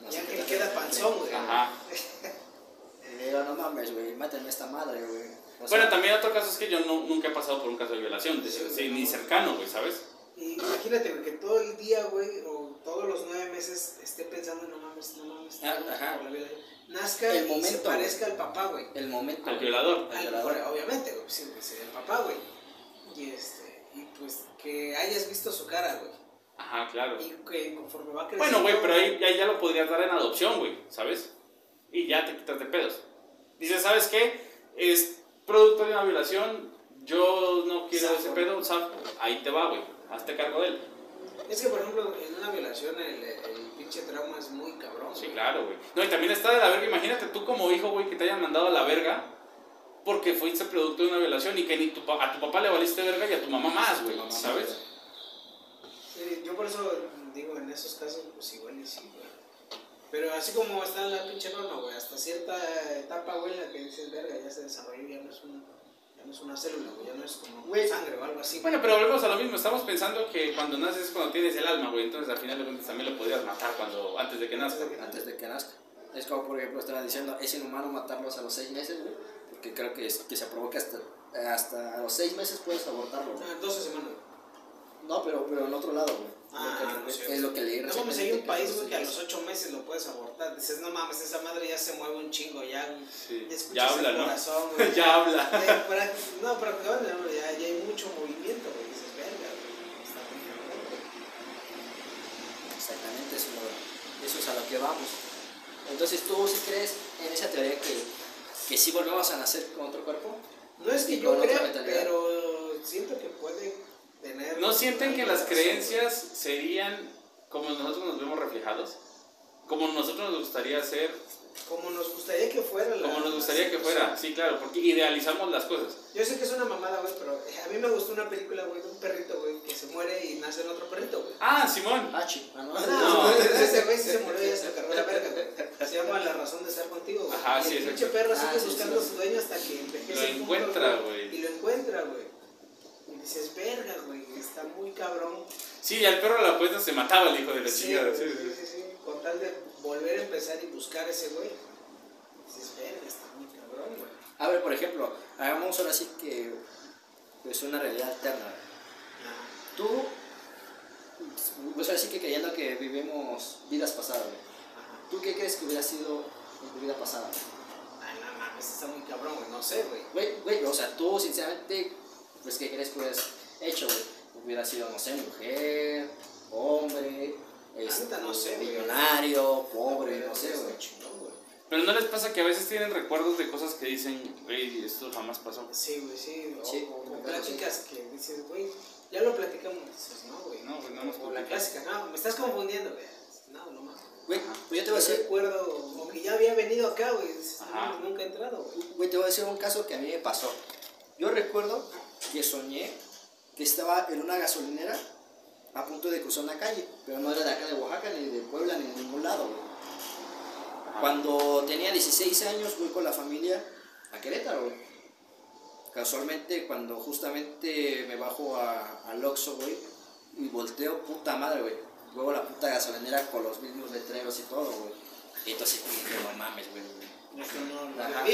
No Y sé Ángel qué queda panzón, güey. ajá. [LAUGHS] Le digo, no mames, güey, mátenme a esta madre, güey. O sea, Bueno, también otro caso es que yo no- nunca he pasado por un caso de violación, de- Sí, sí, no. ni cercano, güey, ¿sabes? Y imagínate, güey, que todo el día, güey, o todos los nueve meses esté pensando, no mames, no mames, Ah, no, ajá. por la nazca El y se momento, parezca al papá, güey. El momento. Al violador. Al violador. obviamente, güey, sí, güey, sería el papá, güey. Y este, y pues que hayas visto su cara, güey. Ajá, claro. Y que conforme va creciendo. Bueno, güey, pero ahí ya, ya lo podrías dar en adopción, güey, ¿sabes? Y ya te quitas de pedos. Dices, ¿sabes qué? Es producto de una violación, yo no quiero ese pedo, zafo. ahí te va, güey, hazte cargo de él. Es que, por ejemplo, en una violación el, el pinche trauma es muy cabrón. Sí, güey. claro, güey. No, y también está de la verga, imagínate tú como hijo, güey, que te hayan mandado a la verga porque fuiste producto de una violación y que ni tu, a tu papá le valiste verga y a tu mamá más, güey, ¿sabes? Sí, yo por eso digo, en esos casos, pues igual y sí, güey. Pero así como está en la pinche norma, güey, hasta cierta etapa, güey, en la que dices, verga, ya se desarrolló, ya no es, un, ya no es una célula, güey, ya no es como Güey. sangre o algo así. Bueno, pero volvemos a lo mismo, estamos pensando que cuando naces es cuando tienes el alma, güey, entonces al final de cuentas también lo podrías matar cuando, antes de que nazca. Antes de que nazca. Es como, por ejemplo, estaban diciendo, es inhumano matarlos a los seis meses, güey. Porque creo que, es, que se provoca hasta, hasta a los seis meses puedes abortarlo, güey. Ah, 12 semanas. No, pero, pero en otro lado, güey. Ah, Lo que- no sé. es lo que leí No mames, hay un país, güey, que a los 8 meses lo puedes abortar. Dices, no mames, esa madre ya se mueve un chingo, ya. Sí. Ya escuchas Ya habla, el ¿no? corazón, [LAUGHS] güey. Ya habla. Ya, para- no, pero que bueno, no, ya, ya hay mucho movimiento, güey. Dices, verga, güey. Está muy. Exactamente, eso, eso es a lo que vamos. Entonces, ¿tú sí crees en esa teoría que, que sí volvemos a nacer con otro cuerpo? No es que yo crea, pero siento que puede tener. ¿No sienten que las creencias serían como nosotros nos vemos reflejados? Como nosotros nos gustaría ser? Como nos gustaría que fuera. la- como nos gustaría que fuera. Sí, claro, porque idealizamos las cosas. Yo sé que es una mamada, güey, pero eh, a mí me gustó una película, güey, de un perrito, güey, que se muere y nace en otro perrito, güey. Ah, Simón. Ah, chi. Ah, no. No, [LAUGHS] ese güey sí se murió y ya se cargó la verga, güey. Se llama La razón de estar contigo, güey. Ajá, y sí, el pinche perro Ah, sigue sí, buscando sí. a su dueño hasta que envejece. Lo encuentra, güey. Y lo encuentra, güey. Y dices, verga, güey, está muy cabrón. Sí, al perro a la puesta se mataba el hijo de la Sí, chingada. güey, Sí, sí, sí. sí, sí. Con tal de volver a empezar y buscar ese güey. Dices, verga, está muy cabrón, güey. A ver, por ejemplo, hagamos ahora sí que pues una realidad alterna. Tú, pues ahora sí que creyendo que vivimos vidas pasadas, güey. Ajá. ¿Tú qué crees que hubiera sido en tu vida pasada? Ay, no mames, está muy cabrón, güey. No sé, güey. Güey, güey, o sea, tú sinceramente, pues ¿qué crees que hubieras hecho, güey? Hubiera sido, no sé, mujer, hombre, este, no sé, güey. millonario, pobre, no sé, güey. chingón, güey. Pero no les pasa que a veces tienen recuerdos de cosas que dicen, güey, esto jamás pasó. Sí, güey, sí. O, Sí, o- o me pláticas que dices, güey, ya lo platicamos. Dices, no, güey. No, pues no nos O la clásica, no, me estás confundiendo, güey. No, no mames. Güey, pues yo te voy a Yo decir, recuerdo, como que ya había venido acá, güey. No, Ajá. nunca he entrado, güey. güey, te voy a decir un caso que a mí me pasó. Yo recuerdo que soñé que estaba en una gasolinera a punto de cruzar una calle, pero no era de acá de Oaxaca, ni de Puebla, ni de ningún lado, güey. Cuando tenía 16 años fui con la familia a Querétaro, güey. Casualmente cuando justamente me bajo a, al Oxxo, güey, y volteo, puta madre, güey. Luego la puta gasolinera con los mismos letreros y todo, güey. Y entonces dije, no mames, güey. Ajá.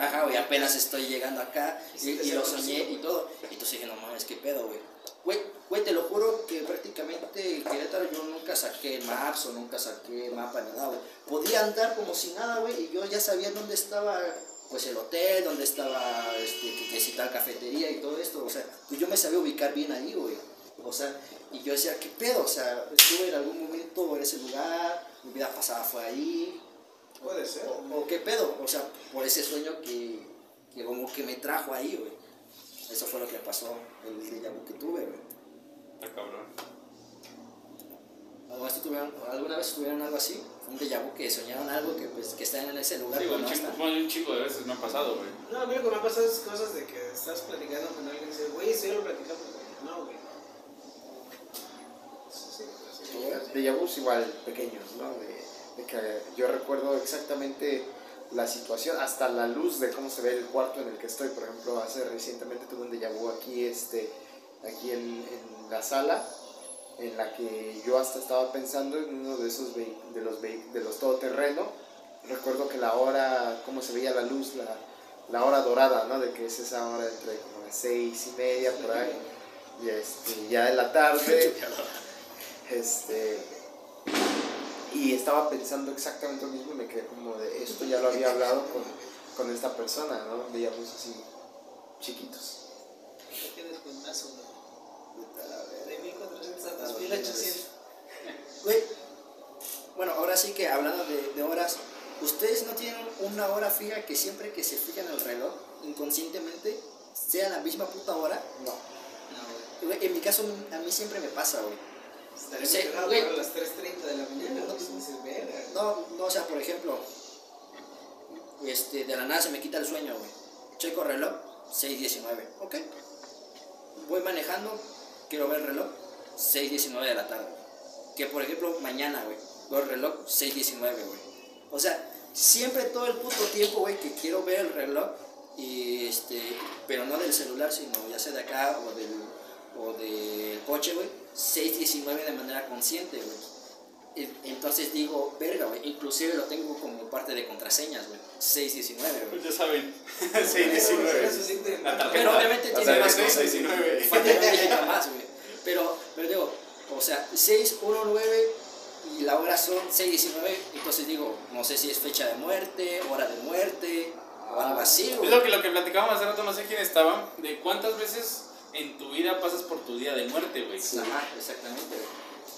Ajá, güey, apenas estoy llegando acá Y y, lo soñé y todo. Y entonces dije, no mames, qué pedo, güey. Güey, te lo juro que prácticamente Querétaro yo nunca saqué maps o nunca saqué mapa ni nada, güey. Podía andar como si nada, güey, y yo ya sabía dónde estaba, pues, el hotel, dónde estaba, este, que, que si tal cafetería y todo esto. O sea, pues yo me sabía ubicar bien ahí, güey. O sea, y yo decía, ¿qué pedo? O sea, estuve en algún momento en ese lugar, mi vida pasada fue ahí, Puede ser. o, o qué pedo, o sea, por ese sueño que, que como que me trajo ahí, güey. Eso fue lo que pasó, el déjà vu que tuve, güey. Está cabrón. ¿Alguna vez, tuvieron, ¿Alguna vez tuvieron algo así? Un déjà vu que soñaron algo que, pues, que están en ese lugar, Sí, un no chingo, bueno, un chingo de veces me ha pasado, güey. No, a mí lo que me ha pasado es cosas de que estás platicando con alguien y dices, güey, ya lo platicamos. No, güey. Sí, sí, sí. ¿Tú, güey? De vus igual pequeños, ¿no? De, de que yo recuerdo exactamente la situación, hasta la luz de cómo se ve el cuarto en el que estoy. Por ejemplo, hace recientemente tuve un déjà vu aquí, este, aquí en, en la sala, en la que yo hasta estaba pensando en uno de esos de los de los todoterreno. Recuerdo que la hora, cómo se veía la luz, la, la hora dorada, ¿no? De que es esa hora entre como las seis y media por ahí. Y este, ya en la tarde, [LAUGHS] este, Y estaba pensando exactamente lo mismo y me quedé como de esto ya lo había hablado con, con esta persona, ¿no? Veíamos así chiquitos. De 1400 a 2800. Güey, bueno, ahora sí que hablando de, de horas, ¿ustedes no tienen una hora fija que siempre que se fijan el reloj, inconscientemente, sea la misma puta hora? No. No. Güey, en mi caso, a mí siempre me pasa, güey. Estaría Sí, güey. a las 3.30 de la mañana, dices, verga. No, no, o sea, por ejemplo, este, de la nada se me quita el sueño, güey. Checo reloj, 6.19, ok. Voy manejando, quiero ver el reloj, 6.19 de la tarde. Que por ejemplo, mañana, güey, veo el reloj, 6.19, güey. O sea, siempre todo el puto tiempo, güey, que quiero ver el reloj, y este, pero no del celular, sino ya sea de acá o del, o del coche, güey, 6.19 de manera consciente, güey. E- Entonces digo, verga, güey. Inclusive lo tengo como parte de contraseñas, güey. 619, güey. Pues ya saben. Eso 619. sí te- La tarjeta. Pero obviamente tiene sea, más cosas. 619. [LAUGHS] Falta que llega más, güey. Pero, pero digo, o sea, 619 y la hora son 619. Entonces digo, no sé si es fecha de muerte, hora de muerte o algo así, Es güey. lo que, lo que platicábamos hace rato, no sé quién estaba, de cuántas veces en tu vida pasas por tu día de muerte, güey. Ajá, exactamente,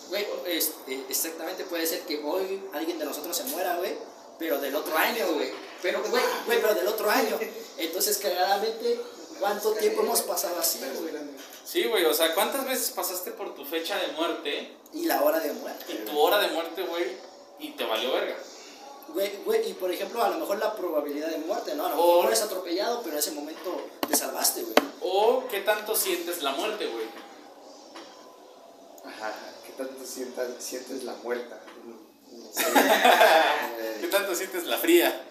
güey. Güey, este, exactamente puede ser que hoy alguien de nosotros se muera, güey, pero del otro año, güey. Pero, güey, güey, pero del otro año. Entonces, claramente, ¿cuánto tiempo hemos pasado así, güey? Sí, güey, o sea, ¿cuántas veces pasaste por tu fecha de muerte Y la hora de muerte. y tu hora de muerte, güey, y te valió verga? Güey, güey, y por ejemplo, a lo mejor la probabilidad de muerte, ¿no? A lo O- mejor eres atropellado, pero en ese momento te salvaste, güey. O qué tanto sientes la muerte, güey. Ajá. ¿Qué tanto sientas, sientes la muerta? No, sé. [LAUGHS] ¿Qué tanto sientes la fría?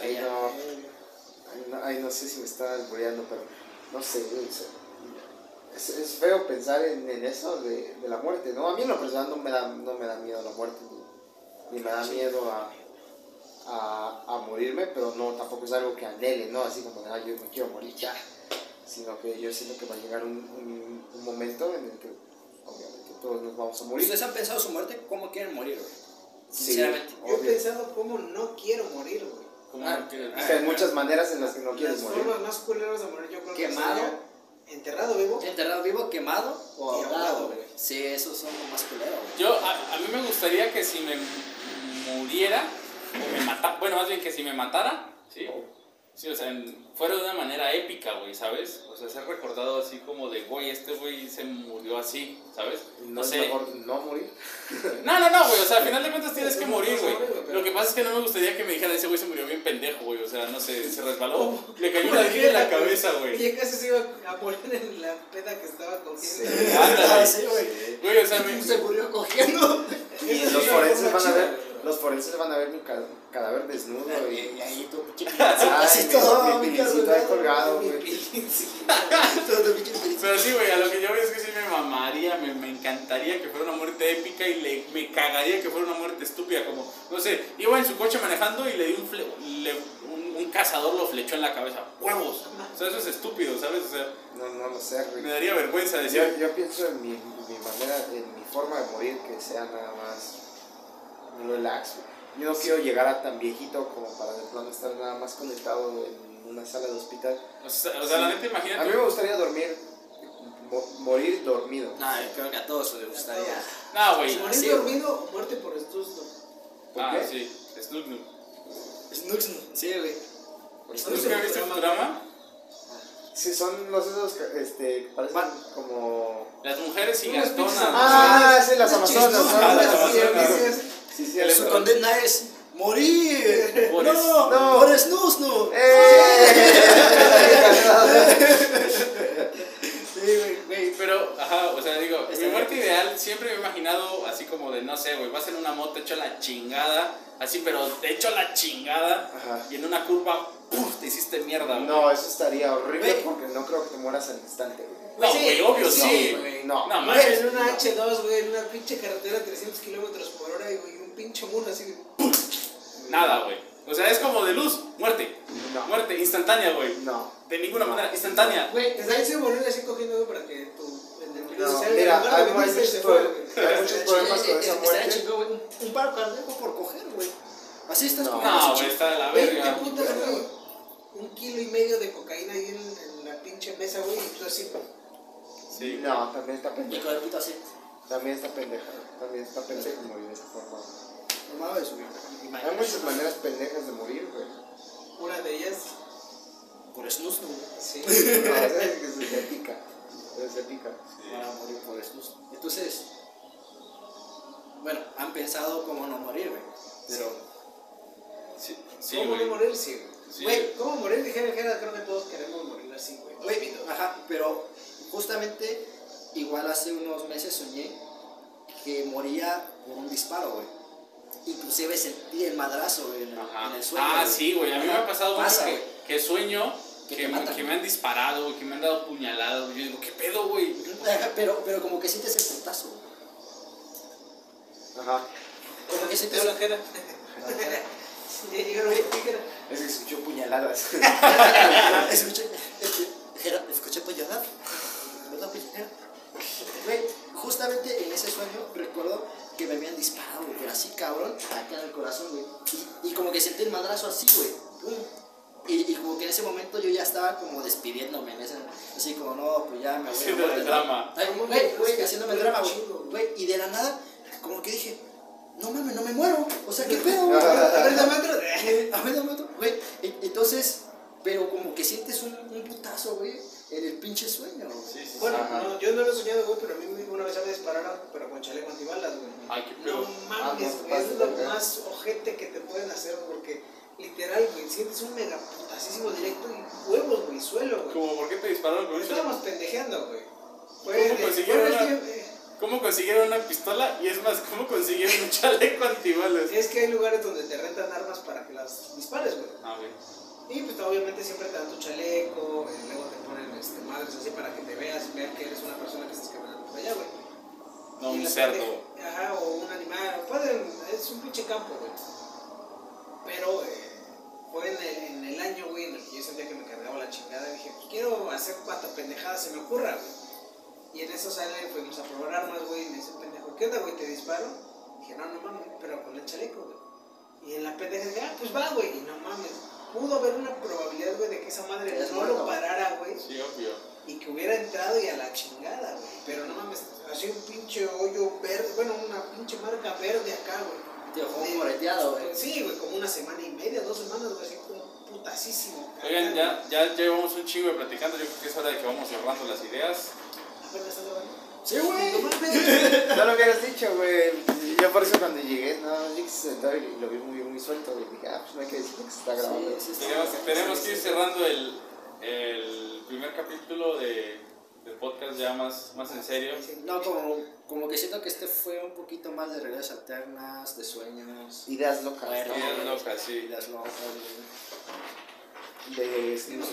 ahí, no, ahí no, ahí no sé si me está albureando, pero no sé. güey, es, es feo pensar en, en eso de, de la muerte, ¿no? A mí en lo personal no me da, no me da miedo la muerte, ni, ni me da miedo a, a, a morirme, pero no, tampoco es algo que anhele, ¿no? Así como, ah, yo me quiero morir ya, sino que yo siento que va a llegar un, un, un momento en el que obviamente todos nos vamos a morir. ¿Ustedes han pensado su muerte? ¿Cómo quieren morir, güey? Sí, Sinceramente. Yo he pensado cómo no quiero morir, güey. Como Ah, que- Es que hay muchas maneras en las que no quieres Las morir. formas más culeras de morir, yo creo que Quemado. sería enterrado vivo. ¿Enterrado vivo, quemado o ahogado, güey? Sí, esos son los más culeros, güey. Yo, a, a mí me gustaría que si me muriera, o me matara, bueno, más bien que si me matara, ¿sí? Sí, o sea, en- fuera de una manera épica, güey, ¿sabes? O sea, ser recordado así como de, güey, este güey se murió así, ¿sabes? No No sé. mejor no morir. No, no, no, güey, o sea, al final de cuentas [LAUGHS] tienes que morir, güey. Lo que pasa es que no me gustaría que me dijeran, ese güey se murió bien pendejo, güey, o sea, no sé, se resbaló, le cayó una en la cabeza, güey. Y casi se iba a morir en la peda que estaba cogiendo. Ándale. sí, güey. Güey, o sea, me... Se murió cogiendo. Y los sí, forenses van a ver, los forenses van a ver mi ca- cadáver desnudo Y y ahí tu pinche así todo, mi pincito ahí colgado, güey. pinche- [LAUGHS] Todo pinche pincito. Pero sí, güey, a lo que yo veo es que sí me mamaría, me, me encantaría que fuera una muerte épica y le, me cagaría que fuera una muerte estúpida, como, no sé, iba en su coche manejando y le di un, fle- le- un, un cazador lo flechó en la cabeza, huevos, o sea, eso es estúpido, ¿sabes? O sea, No, no lo sé, me güey. daría vergüenza Yo, decir, yo pienso en mi, mi manera, en mi forma de morir, que sea nada más relax. güey. Yo no quiero llegar a tan viejito como para de plano estar nada más conectado en una sala de hospital. o sea, o sea, la neta, A mí imagínate, me gustaría dormir, mo- morir dormido. No, yo creo que a todos les gustaría. no, güey, ¿Morir Sí, dormido o muerte por estos? ¿Por ah, qué? sí, Noob. Snooks, sí, güey. ¿Nunca viste Futurama? Sí, son los esos que este, parecen como... Las mujeres pinches gigantonas. Ah, sí, las amazonas. Ah, las amazonas. Sí, sí, sí, Su condena es morir. Por no, no. por snus, no. ¡Eh! Sí. Pero, ajá, o sea, digo, mi muerte ideal siempre me he imaginado así como de, no sé, güey, vas en una moto hecho la chingada, así, pero hecho la chingada, Ajá. y en una curva, ¡puf! te hiciste mierda, güey. No, eso estaría horrible porque no creo que te mueras al instante, güey. No, Sí, güey, obvio, sí, güey. No. No, mames. en una H2, güey, en una pinche carretera a 300 kilómetros por hora y güey, pinche mono así de... Nada, güey. O sea, es como de luz, muerte. No. Muerte, instantánea, güey. No. De ninguna manera, instantánea. Güey, desde ahí se morir así cogiendo güey, para que tu... No, mira, lugar de ¿has venirse, se visto, fue, güey. Hay muchos problemas con esa muerte. Un, un paro cardíaco por coger, güey. Así estás No. No, güey, está de la verga. Un kilo y medio de cocaína ahí en, en la pinche mesa, güey, y tú así. Sí. No, también está pendeja. También está pendeja. También está pendeja morir de esa forma. Hay muchas maneras pendejas de morir, güey. Una de ellas, Por snus, no, güey. sí. No, [LAUGHS] es que es ética. Es ética. Para morir por snus. Entonces, bueno, han pensado cómo no morir, güey. Pero, Sí, sí, ¿Cómo güey. no morir? Sí, güey. Sí. Güey, ¿cómo morir? Dijera, dijera, creo que todos queremos morir así, güey. güey, ajá, pero justamente igual hace unos meses soñé que moría por un disparo, güey. Inclusive sentí el madrazo, güey, en el, en el sueño. Ah, güey. sí, güey. A mí me ha pasado Pasa, mucho que, que sueño Que que, me, matan. que me han disparado, güey, que me han dado puñaladas. Yo digo, ¿qué pedo, güey? Ajá, Pero, pero como que sientes el putazo, güey. Ajá. Como que sientes... Te la [LAUGHS] jera. Es que escuchó puñaladas. [LAUGHS] escuché, sentí el madrazo así, güey. pum. Y, y como que en ese momento yo ya estaba como despidiéndome, en ese, así como, no, pues ya me voy Haciendo el drama. Ay, ¿Cómo Güey, haciéndome el drama, güey. y de la nada, como que dije, no mames, no me muero. O sea, ¿qué [LAUGHS] pedo, güey? A ver, dame otro. [LAUGHS] A ver, dame otro, güey. Entonces, pero como que sientes un, un putazo, güey, en el pinche sueño. güey. Sí, sí, Bueno, no, yo no lo he soñado, güey, pero a mí me- una vez me dispararon, pero con chaleco antibalas, güey. Ay, qué No. Ah, mames, no güey, pases es lo más ojete que te pueden hacer, porque literal, güey, sientes un mega putasísimo directo y huevos, güey, suelo, güey. ¿Cómo, ¿Por qué te dispararon con chaleco? Estábamos pendejeando, güey. ¿Cómo consiguieron una- ¿Cómo consiguieron una pistola? Y es más, ¿cómo consiguieron un [LAUGHS] chaleco antibalas? Es que hay lugares donde te rentan armas para que las dispares, güey. Ah, güey. Y pues obviamente siempre te dan tu chaleco, eh, luego te ponen este, madres así para que te veas, vean que eres una persona que estás caminando por allá, güey. No, un cerdo. pendeja- Ajá, o un animal, pueden, es un pinche campo, güey. Pero eh, fue en el, en el año, güey, en el que yo sentía que me cargaba la chingada. Dije, pues quiero hacer cuanta pendejada se me ocurra, güey. Y en eso sale, fuimos a probar armas, güey, y me dice pendejo, ¿qué onda, güey? ¿Te disparo? Dije, no, no mames, pero con el chaleco, güey. Y en la pendeja dije, ah, pues va, güey. Y no mames, pudo haber una probabilidad, güey, de que esa madre es no lo parara, güey Sí, obvio. y que hubiera entrado y a la chingada, güey. Pero no mames, así un pinche hoyo verde, bueno, una pinche marca verde acá, güey. Tío, como De- moreteado, güey. Sí, güey, como una semana y media, dos semanas, güey, así como putasísimo. Oigan, ya, ya llevamos un chingo de platicando. Yo creo que es hora de que vamos cerrando las ideas. Apenas estás grabando. Sí, güey. [LAUGHS] No lo hubieras dicho, güey. Yo por eso cuando llegué, no, yo quise sentar y lo vi muy, muy suelto. Y dije, ah, pues no hay que decir que se está grabando. Sí, sí, Tenemos, que ir cerrando el, el primer capítulo de, del podcast ya más, más en serio. No, como, como que siento que este fue un poquito más de realidades alternas, de sueños. Ideas locas, Bueno, Ideas locas, sí. Ideas locas, ¿no? De güey. Snus,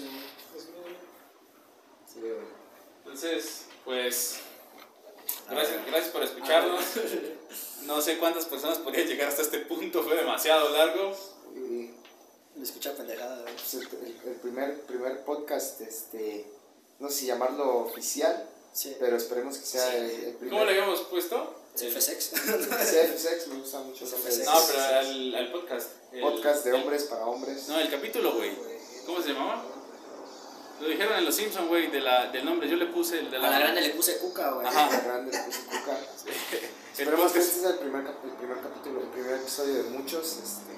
güey. Sí, güey. Entonces, pues, gracias, gracias por escucharnos. No sé cuántas personas podrían llegar hasta este punto, fue demasiado largo. Y, Me escucha pendejada, güey. pues, el, el- primer, primer podcast, este, no sé si llamarlo oficial, Sí. pero esperemos que sea Sí. el, el primer. ¿Cómo le habíamos puesto? Sex. CFSX, [LAUGHS] me gusta mucho el nombre de No, pero al, al podcast. El- Podcast de el- hombres para hombres. No, el capítulo, güey. ¿Cómo se llamaba? Lo dijeron en Los Simpsons, güey, de la, del nombre. Yo le puse el de A la... la grande le puse cuca, güey. Ajá. La grande le puse cuca. El Esperemos que este sea el primer, el primer capítulo, el primer episodio de muchos. Este,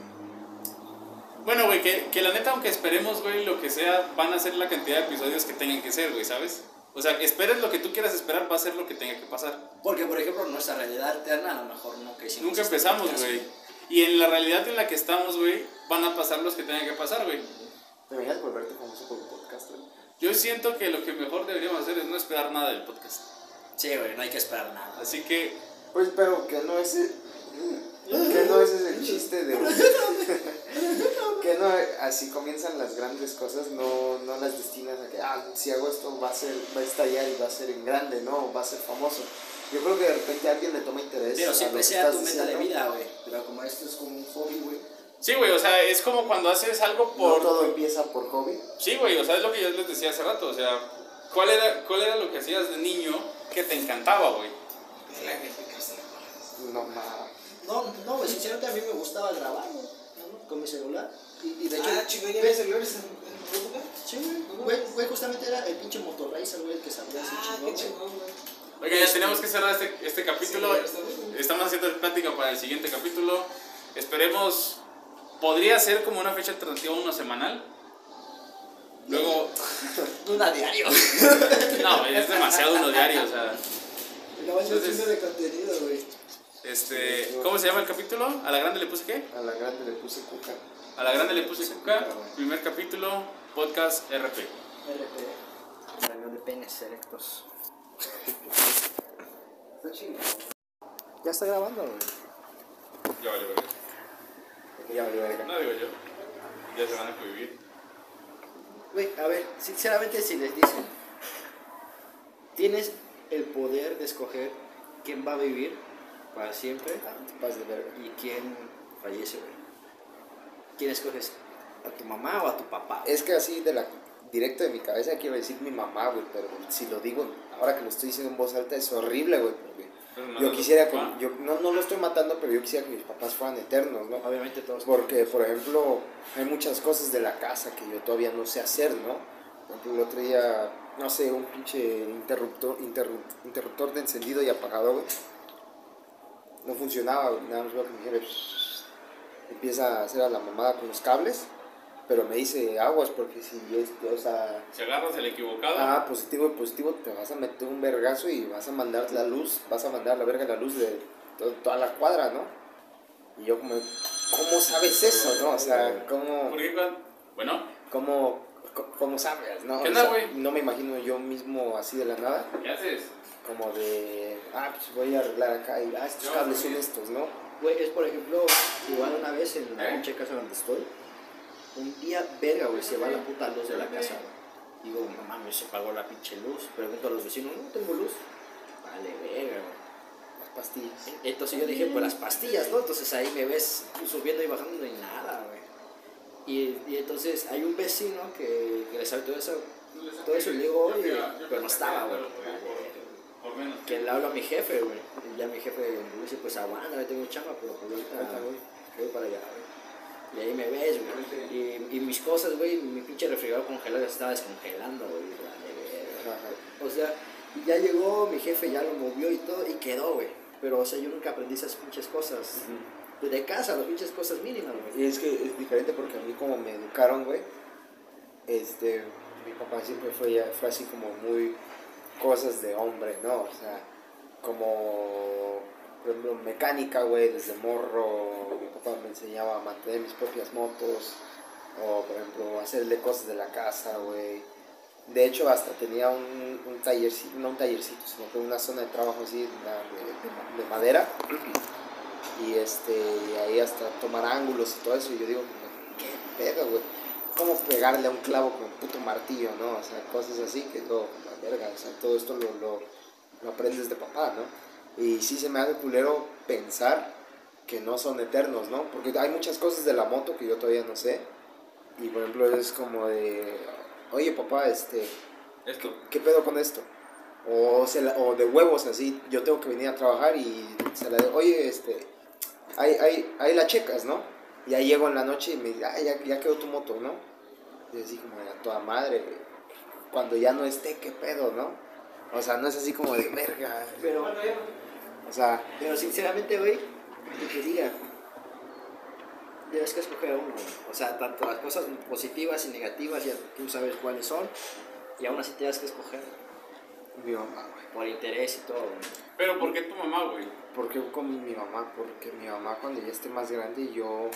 Bueno, güey, que, que la neta, aunque esperemos, güey, lo que sea, van a ser la cantidad de episodios que tengan que ser, güey, ¿sabes? O sea, esperes lo que tú quieras esperar, va a ser lo que tenga que pasar. Porque, por ejemplo, nuestra realidad alterna a lo mejor nunca hicimos. Nunca este empezamos, güey. Y en la realidad en la que estamos, güey, van a pasar los que tengan que pasar, güey. deberías volverte famoso por. Yo siento que lo que mejor deberíamos hacer es no esperar nada del podcast. Sí, güey, no hay que esperar nada. Así que, Pues, pero que no es el, que no ese es el chiste de [LAUGHS] que no así comienzan las grandes cosas, no, no las destinas a que ah, si hago esto va a ser, va a estallar y va a ser en grande, no, va a ser famoso. Yo creo que de repente a alguien le toma interés. Pero siempre sea tu meta de vida, güey. Pero como esto es como un hobby, güey. Sí, güey, o sea, es como cuando haces algo No por... todo empieza por hobby. Sí, güey, o sea, es lo que yo les decía hace rato, o sea, ¿cuál era, cuál era lo que hacías de niño que te encantaba, güey? No mames. No, no, güey, sinceramente a mí me gustaba grabar, güey, ¿no? con mi celular. Y, y de hecho, Ah, chico, ya güey, ves celulares? Sí, güey, güey, güey, justamente era el pinche Motorracer, güey, el que salía así Ah, chingón, chingón, güey. Oiga, ya tenemos que cerrar este, este capítulo. Sí. Estamos haciendo plática para el siguiente capítulo. Esperemos, podría ser como una fecha alternativa, uno semanal. Luego, [LAUGHS] Una diario. [LAUGHS] no, es demasiado uno diario, o sea. No, es un Entonces- de contenido, güey. Este, ¿cómo se llama el capítulo? ¿A la grande le puse qué? A la grande le puse cuca. A la grande le puse cuca. Primer capítulo, podcast RP. RP. Reunión de penes selectos. Está chingón. Ya está grabando, güey. Ya vale, verga. Ya valió verga. No digo yo. Ya se van a prohibir. Güey, a ver, sinceramente si les dicen, tienes el poder de escoger quién va a vivir para siempre Ah, de verga. y quién fallece, güey. ¿Quién escoges? ¿A tu mamá o a tu papá? Es que así de la directo de mi cabeza quiero decir mi mamá, güey, pero si lo digo, ahora que lo estoy diciendo en voz alta es horrible, güey, porque yo quisiera que, yo no, no lo estoy matando, pero yo quisiera que mis papás fueran eternos, ¿no? Obviamente todos. Porque, por ejemplo, hay muchas cosas de la casa que yo todavía no sé hacer, ¿no? Por ejemplo, el otro día, no sé, un pinche interruptor, interrup- interruptor de encendido y apagado, güey. No funcionaba, güey. Nada más veo que jefe empieza a hacer a la mamada con los cables, pero me dice aguas porque si es, o sea, Si agarras el equivocado, ah, positivo y positivo, te vas a meter un vergazo y vas a mandar la luz, vas a mandar la verga la luz de to- toda la cuadra, ¿no? Y yo como, ¿cómo sabes eso, no? O sea, ¿cómo, ¿por qué Bueno, cómo, cómo sabes, no? ¿Qué O sea, güey? no me imagino yo mismo así de la nada, ¿qué haces? como de, ah, pues voy a arreglar acá y, ah, estos Yo, cables son estos, ¿no? Güey, es por ejemplo, igual una vez en la ¿Eh? pinche casa donde estoy, un día verga, güey, se va la puta luz de la casa, güey. Digo, no mames, se apagó la pinche luz. Pregunto a los vecinos, no tengo luz. Vale, verga, güey. Las pastillas. Entonces yo dije, pues las pastillas, ¿no? Entonces ahí me ves subiendo y bajando y nada, güey. Y, y entonces hay un vecino que, que le sabe todo eso, todo eso y le digo, oye, pero no estaba, güey. Que le hablo a mi jefe, güey. Y ya mi jefe me dice, pues aguanta, tengo chamba, pero pues ahorita voy para allá, güey. Y ahí me ves, güey. Y, y mis cosas, güey, mi pinche refrigerador congelado ya se estaba descongelando, güey. O sea, ya llegó, mi jefe ya lo movió y todo, y quedó, güey. Pero, o sea, yo nunca aprendí esas pinches cosas. De casa, las pinches cosas mínimas, güey. Y es que es diferente porque a mí como me educaron, güey, este, mi papá siempre fue, ya- fue así como muy cosas de hombre, ¿no? O sea, como, por ejemplo, mecánica, güey, desde morro, mi papá me enseñaba a mantener mis propias motos, o por ejemplo, hacerle cosas de la casa, güey. De hecho, hasta tenía un, un tallercito, no un tallercito, sino que una zona de trabajo así de, de- de madera. Y este ahí hasta tomar ángulos y todo eso. Y yo digo qué pedo güey cómo pegarle a un clavo con un puto martillo no o sea cosas así que lo la verga o sea todo esto lo, lo aprendes de papá no y sí se me hace culero pensar que no son eternos no porque hay muchas cosas de la moto que yo todavía no sé y por ejemplo es como de oye papá este Esto. ¿qué pedo con esto? O, se la- o de huevos así, yo tengo que venir a trabajar y se la de, oye, este, ahí, ahí, ahí la checas, ¿no? Y ahí llego en la noche y me dice, ah, ya, ya quedó tu moto, ¿no? Y así como de a toda madre, cuando ya no esté, ¿qué pedo, no? O sea, no es así como de verga. Pero, O sea, pero sinceramente, güey, que te diga, tienes que escoger uno, güey. O sea, tanto las cosas positivas y negativas, ya tú sabes cuáles son, y aún así tienes que escoger mi mamá, güey. por interés y todo, güey. Pero ¿por qué tu mamá, güey? ¿Por qué con mi mamá? Porque mi mamá cuando ya esté más grande, yo...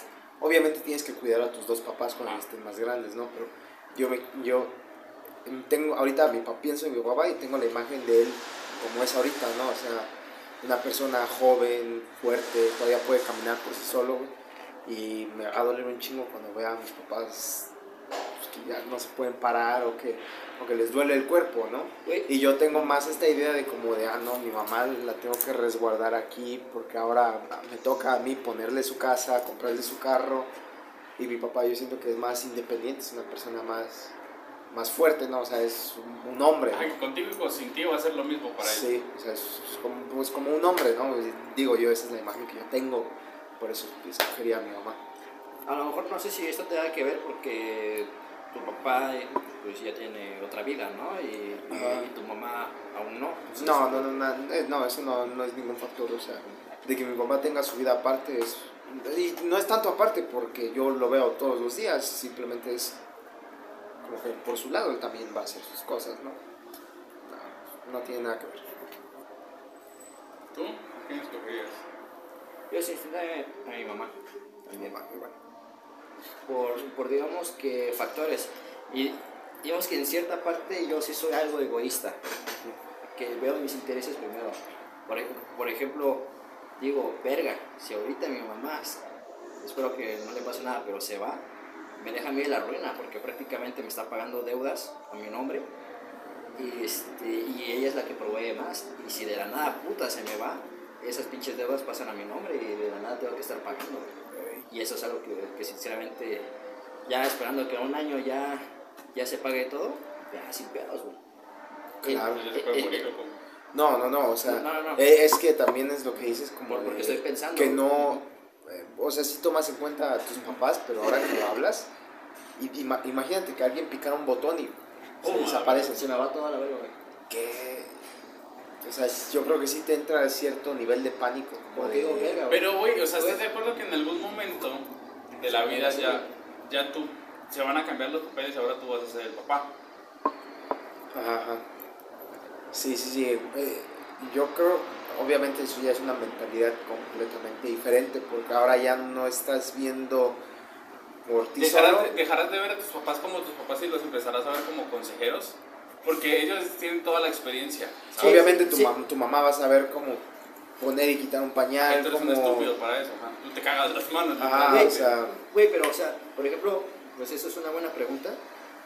Obviamente tienes que cuidar a tus dos papás cuando estén más grandes, ¿no? Pero yo, me, yo tengo, ahorita mi papá, pienso en mi papá y tengo la imagen de él como es ahorita, ¿no? O sea, una persona joven, fuerte, todavía puede caminar por sí solo, güey. Y me va a doler un chingo cuando vea a mis papás pues, que ya no se pueden parar o que, o que les duele el cuerpo, ¿no? Y yo tengo más esta idea de como de, ah, no, mi mamá la tengo que resguardar aquí porque ahora me toca a mí ponerle su casa, comprarle su carro. Y mi papá yo siento que es más independiente, es una persona más, más fuerte, ¿no? O sea, es un, un hombre. Ay, contigo y sin ti va a ser lo mismo para él. Sí, o sea, es, es como, pues, como un hombre, ¿no? Digo yo, esa es la imagen que yo tengo, por eso escogería a mi mamá. A lo mejor no sé si esto tenga que ver porque tu papá pues ya tiene otra vida, ¿no? Y, y- tu mamá aún no. Entonces, No, no, no, no, eh, no, eso no, no es ningún factor, o sea, de que mi papá tenga su vida aparte es... Y no es tanto aparte porque yo lo veo todos los días, simplemente es como que por su lado él también va a hacer sus cosas, ¿no? No, no tiene nada que ver. ¿Tú? ¿A quién escogerías? Yo sí eh, a mi mamá. A mi mamá, igual. por, por digamos que factores. Y digamos que en cierta parte yo sí soy algo egoísta, que veo mis intereses primero. Por, por ejemplo, digo, verga, si ahorita mi mamá, espero que no le pase nada, pero se va, me deja a mí en la ruina, porque prácticamente me está pagando deudas a mi nombre. Y, este, y ella es la que provee más. Y si de la nada puta se me va, esas pinches deudas pasan a mi nombre y de la nada tengo que estar pagando. Y eso es algo que, que sinceramente, ya esperando que en un año ya, ya se pague todo, ya sin pedos, güey. Claro. ¿Ya se puede morir o cómo? No, no, no, o sea, No, no, no. eh, es que también es lo que dices como Por- porque de estoy pensando. que no, eh, o sea, sí tomas en cuenta a tus papás, pero ahora que lo hablas, y, ima- imagínate que alguien picara un botón y se Pum, desaparece. Se me va toda la verga, güey. que o sea, yo creo que sí te entra cierto nivel de pánico como de digo, verga, güey. Pero, güey, o sea, ¿estás de acuerdo que en algún momento de la vida ya, ya tú, se van a cambiar los papeles y ahora tú vas a ser el papá? Ajá, ajá. Sí, sí, sí. eh, yo creo, obviamente eso ya es una mentalidad completamente diferente, porque ahora ya no estás viendo por ti solo. ¿Dejarás de, dejarás de ver a tus papás como tus papás y los empezarás a ver como consejeros? Porque ellos tienen toda la experiencia. ¿sabes? Obviamente tu, Sí. mam- tu mamá va a saber cómo poner y quitar un pañal, Tú eres un estúpido para eso. ajá. Tú te cagas las manos. Ajá, literalmente. o sea, Güey, pero, o sea, por ejemplo, pues eso es una buena pregunta,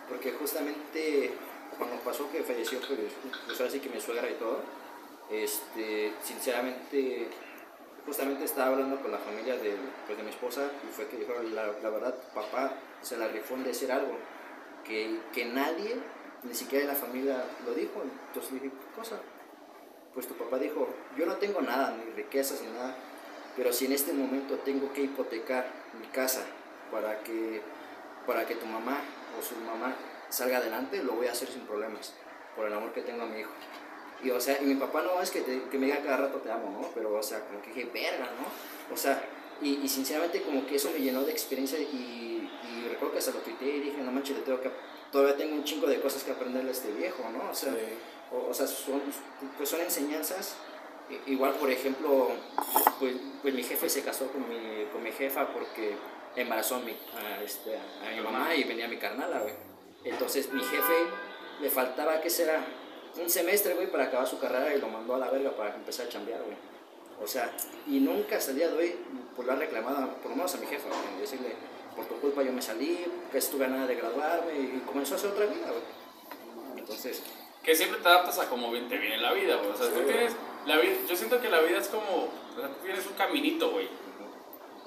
porque justamente cuando pasó que falleció, pues, pues ahora sí que mi suegra y todo, este, sinceramente, justamente estaba hablando con la familia de, pues, de mi esposa y fue que dijeron, la, verdad, papá se la rifó en decir algo, que, que nadie, ni siquiera en la familia lo dijo, entonces dije, ¿qué cosa? Pues tu papá dijo, yo no tengo nada, ni riquezas, ni nada, pero si en este momento tengo que hipotecar mi casa para que, para que tu mamá o su mamá salga adelante, lo voy a hacer sin problemas, por el amor que tengo a mi hijo. Y o sea, y mi papá no es que, te- que me diga cada rato te amo, ¿no? Pero o sea, como que dije, verga, ¿no? O sea, y, y sinceramente como que eso me llenó de experiencia y, y recuerdo que hasta lo tuiteé y dije, no manches, le tengo que, todavía tengo un chingo de cosas que aprenderle a este viejo, ¿no? O sea, sí. o, o sea, son, pues son enseñanzas. Igual, por ejemplo, pues, pues mi jefe se casó con mi, con mi jefa porque embarazó a mi, a, este, a mi mamá y venía mi carnala, güey. Entonces mi jefe le faltaba, ¿qué será? Un semestre, güey, para acabar su carrera y lo mandó a la verga para empezar a chambear, güey. O sea, y nunca hasta el día de hoy, por lo ha reclamado, por lo menos a mi jefa, güey, decirle, por tu culpa yo me salí, que estuve a nada de graduarme y comenzó a hacer otra vida, güey. Entonces, Que siempre te adaptas a cómo te viene la vida, güey. O sea, tú tienes. La vida, yo siento que la vida es como. O sea, tú tienes un caminito, güey.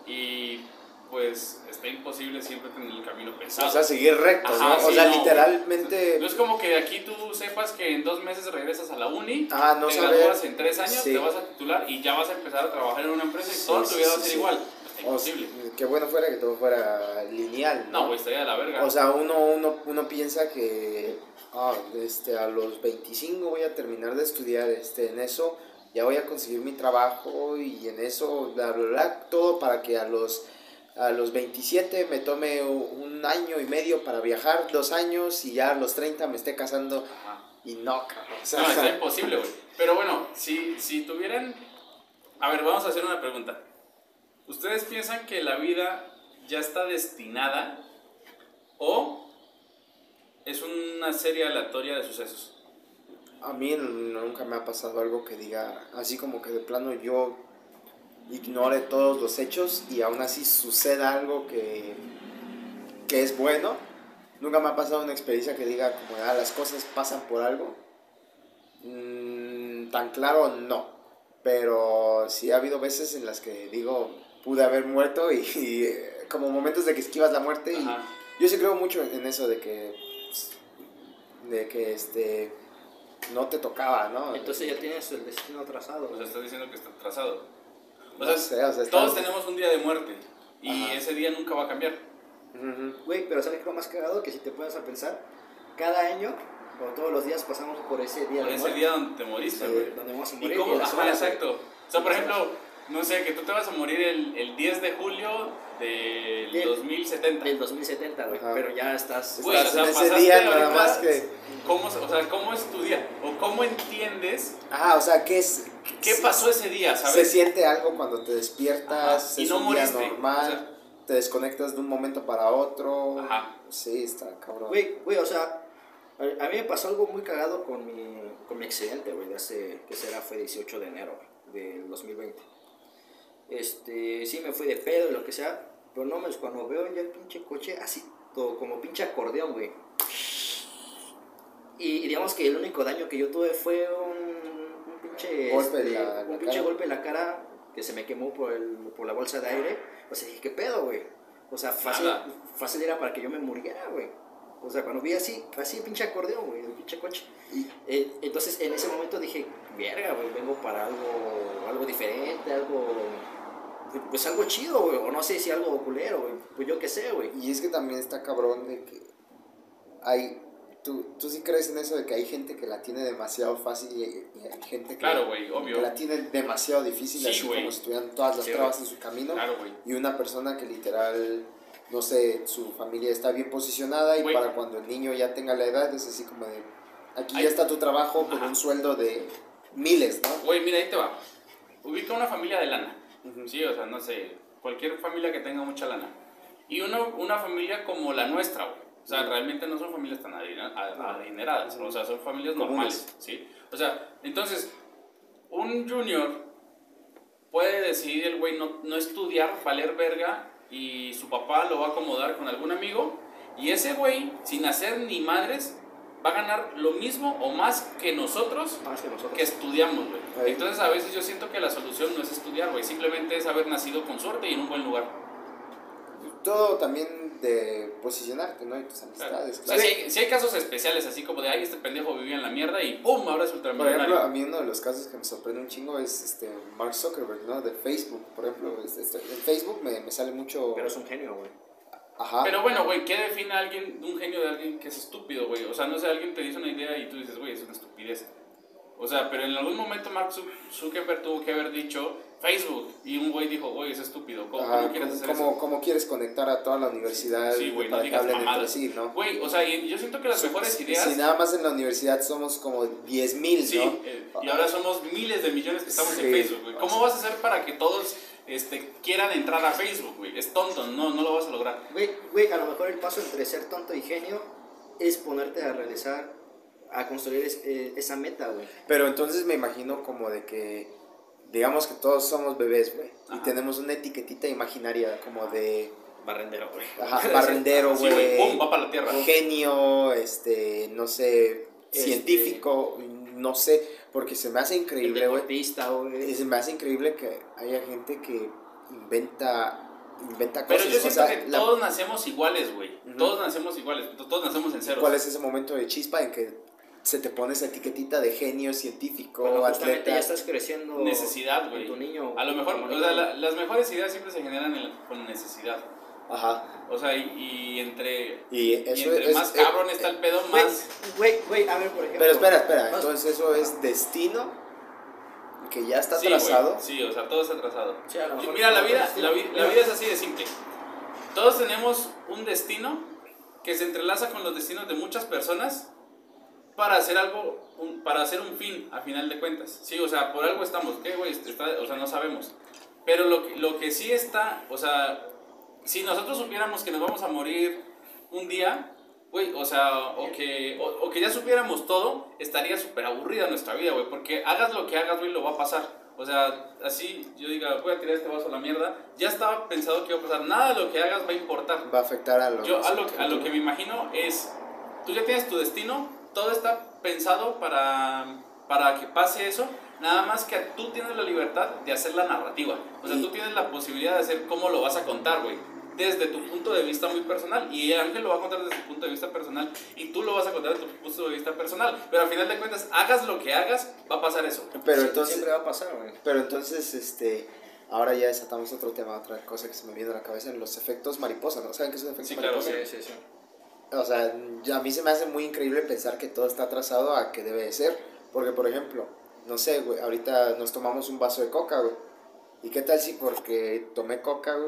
Y pues está imposible siempre tener el camino pesado. O sea, seguir recto, Ajá, ¿no? O sí, sea, no, literalmente... No es como que aquí tú sepas que en dos meses regresas a la uni, Ah, no te gradúas en tres años, sí. te vas a titular y ya vas a empezar a trabajar en una empresa y Sí, toda tu sí, vida va sí, a ser sí. igual. Está O sea, imposible. qué bueno fuera que todo fuera lineal, No, güey, estaría de la verga. O sea, uno, uno, uno piensa que ah, este, a los 25 voy a terminar de estudiar este, en eso, ya voy a conseguir mi trabajo y en eso, bla, bla, bla, todo para que a los, a los 27 me tome un año y medio para viajar, dos años y ya a los 30 me esté casando Ajá. y no, cabrón. O sea, No, está [LAUGHS] imposible, güey. Pero bueno, si, si tuvieran... A ver, vamos a hacer una pregunta. ¿Ustedes piensan que la vida ya está destinada o es una serie aleatoria de sucesos? A mí nunca me ha pasado algo que diga, así como que de plano yo ignore todos los hechos y aún así suceda algo que, que es bueno. Nunca me ha pasado una experiencia que diga como, ah, las cosas pasan por algo. Mm, tan claro, no. Pero sí ha habido veces en las que digo, pude haber muerto y, [LAUGHS] y, eh, como momentos de que esquivas la muerte y yo sí creo mucho en eso de que de que este no te tocaba, ¿no? Entonces ya tienes el destino trazado. O sea, estás diciendo que está trazado. O No sea, sé, o sea, está- todos tenemos un día de muerte y Ajá. ese día nunca va a cambiar. Güey, pero ¿sabes qué es lo más cagado? Que si te pones a pensar, cada año o todos los días pasamos por ese día Por de ese muerte, día donde te moriste, güey. donde vamos a ¿Y morir. cómo? y Ajá, semana- exacto. O sea, por ejemplo, no sé, que tú te vas a morir el, el 10 de julio del Del- 2070. Del 2070, güey. Ajá. Pero ya estás. Güey, Estás o sea, en ese día nada más que... ¿Cómo, se- o sea, ¿cómo es tu día? ¿O cómo entiendes Ah, o sea, ¿qué es? qué pasó ese día, Se sabes? siente algo cuando te despiertas, Ajá, y es no un moriste, día normal, o sea. te desconectas de un momento para otro. Ajá. Sí, está cabrón. Güey, güey, o sea, a, a mí me pasó algo muy cagado con mi, con mi accidente, güey, de hace, que será, fue 18 de enero güey, del 2020. Este, sí me fui de pedo y lo que sea, pero no me, cuando veo ya el pinche coche, así, todo como pinche acordeón, güey. Y, y digamos que el único daño que yo tuve fue un, un pinche, Golpe este, la- un la pinche cara. golpe en la cara que se me quemó por, el, por la bolsa de aire. O sea, dije, ¿qué pedo, güey? O sea, fácil, fácil era para que yo me muriera, güey. O sea, cuando vi así, así pinche acordeón, güey, el pinche coche. Eh, entonces, en ese momento dije, verga, güey, vengo para algo, algo diferente, algo, pues algo chido, güey, o no sé si algo culero, güey, pues yo qué sé, güey. Y es que también está cabrón de que hay... ¿Tú, tú sí crees en eso de que hay gente que la tiene demasiado fácil y, y hay gente que, Claro, güey, obvio. que la tiene demasiado difícil, Sí, así güey. como si tuvieran todas las Sí, trabas güey. en su camino. Claro, güey. Y una persona que literal, no sé, su familia está bien posicionada y para cuando el niño ya tenga la edad es así como de, aquí Ay. ya está tu trabajo con Ajá. un sueldo de miles, ¿no? Güey, mira, ahí te va. Ubica una familia de lana. Sí, o sea, no sé, cualquier familia que tenga mucha lana. Y una, una familia como la nuestra, güey. O sea, realmente no son familias tan adineradas, o sea, son familias Comunes. normales, ¿sí? O sea, entonces, un junior puede decidir el güey no, no estudiar, valer verga, y su papá lo va a acomodar con algún amigo, y ese güey, sin hacer ni madres, va a ganar lo mismo o más que nosotros Más que nosotros. que estudiamos, güey. Ahí. Entonces a veces yo siento que la solución no es estudiar, güey, simplemente es haber nacido con suerte y en un buen lugar. Todo también de posicionarte, ¿no? Y tus amistades. O sea, claro. si hay, sí hay casos especiales, así como de, ay, este pendejo vivía en la mierda y ¡pum! Ahora es Por ultramillonario. ejemplo, a mí uno de los casos que me sorprende un chingo es este Mark Zuckerberg, ¿no? De Facebook, por ejemplo. es- este, en Facebook me, me sale mucho... Pero es un genio, güey. Ajá. Pero bueno, güey, ¿qué define a alguien, un genio de alguien que es estúpido, güey? O sea, no sé, alguien te dice una idea y tú dices, güey, es una estupidez. O sea, pero en algún momento Mark Zuc- Zuckerberg tuvo que haber dicho Facebook y un güey dijo, güey, es estúpido, ¿cómo, Ajá, cómo quieres ¿cómo, hacer cómo- eso? cómo quieres conectar a toda la universidad Sí, güey, no que digas hablen entre sí, no? Güey, o sea, y yo siento que las mejores ideas... Si nada más en la universidad somos como 10 mil, Sí, ¿no? eh, y ahora somos miles de millones que estamos en Sí. Facebook, güey. ¿Cómo vas a hacer para que todos este, quieran entrar a Facebook, güey? Es tonto, no, no lo vas a lograr. Güey, güey, a lo mejor el paso entre ser tonto y genio es ponerte a realizar, a construir es- eh, esa meta, güey. Pero entonces me imagino como de que, digamos que todos somos bebés, güey. Y tenemos una etiquetita imaginaria como de Barrendero, güey. ajá, barrendero, Sí, güey, pum, va para la tierra. genio, este, no sé, Este- científico, no sé, porque se me hace increíble, güey. se me hace increíble que haya gente que inventa inventa Pero cosas. yo o siento sea, que la- todos nacemos iguales, güey. Todos nacemos iguales, todos nacemos en ceros. ¿Cuál es ese momento de chispa en que se te pone esa etiquetita de genio, científico, justamente atleta? ya estás creciendo. Necesidad, güey. Tu niño. A lo mejor, o niño. sea, la- las mejores ideas siempre se generan en- con necesidad. Ajá. O sea, y, y entre, Y y eso entre es más eh, cabrón está el pedo, Güey, más... Güey, güey, a ver, por ejemplo. Pero espera, espera, entonces eso es destino que ya está Sí, trazado. Sí, o sea, todo está trazado. Sí, a lo mejor Mira, la vida, la, vi- la vida es así de simple. Todos tenemos un destino que se entrelaza con los destinos de muchas personas para hacer algo, un- para hacer un fin, a final de cuentas. Sí, o sea, por algo estamos, ¿qué, güey? O sea, no sabemos. Pero lo, que- lo que sí está, o sea, si nosotros supiéramos que nos vamos a morir un día, güey, o sea, o que, o, o que ya supiéramos todo, estaría súper aburrida nuestra vida, güey, porque hagas lo que hagas, güey, lo va a pasar. O sea, así yo diga, voy a tirar este vaso a la mierda, ya estaba pensado que iba a pasar, nada de lo que hagas va a importar. Va a afectar a lo Yo a lo, a lo que me imagino es, tú ya tienes tu destino, todo está pensado para, para que pase eso, nada más que tú tienes la libertad de hacer la narrativa. O sea, tú tienes la posibilidad de hacer cómo lo vas a contar, güey. Desde tu punto de vista muy personal. Y Ángel lo va a contar desde su punto de vista personal. Y tú lo vas a contar desde tu punto de vista personal. Pero al final de cuentas, hagas lo que hagas, va a pasar eso. Pero Sí, entonces, Siempre va a pasar, güey. pero entonces, este, ahora ya desatamos otro tema, otra cosa que se me viene a la cabeza, los efectos mariposa, ¿no? ¿Saben qué es un efecto Sí, claro, mariposa? Sí, sí, sí. O sea, a mí se me hace muy increíble pensar que todo está trazado a que debe de ser. Porque, por ejemplo, no sé, güey, ahorita nos tomamos un vaso de coca, güey. ¿Y qué tal si porque tomé coca, güey?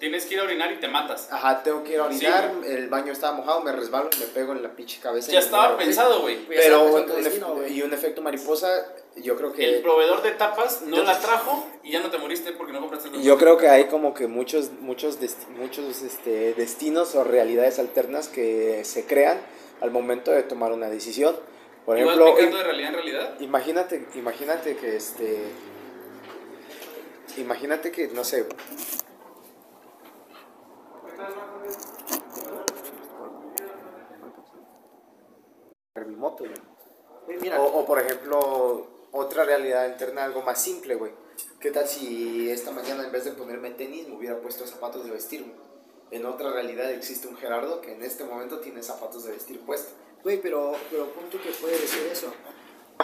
Tienes que ir a orinar y te matas. Ajá, tengo que ir a orinar, Sí, el baño estaba mojado, me resbalo y me pego en la pinche cabeza. Ya estaba pensado, güey. Pero un, y un efecto mariposa, yo creo que... El proveedor de tapas no Yo- la trajo y ya no te moriste porque no compraste los Yo creo que hay como que muchos, muchos, desti- muchos este, destinos o realidades alternas que se crean al momento de tomar una decisión. Por ¿Y vas ejemplo, de realidad en realidad? imagínate, imagínate que este, imagínate que no sé, moto, O, o, por ejemplo, otra realidad alterna, algo más simple, güey. ¿Qué tal si esta mañana en vez de ponerme tenis me hubiera puesto zapatos de vestir? En otra realidad existe un Gerardo que en este momento tiene zapatos de vestir puestos. Güey, pero, pero punto que puedes decir eso.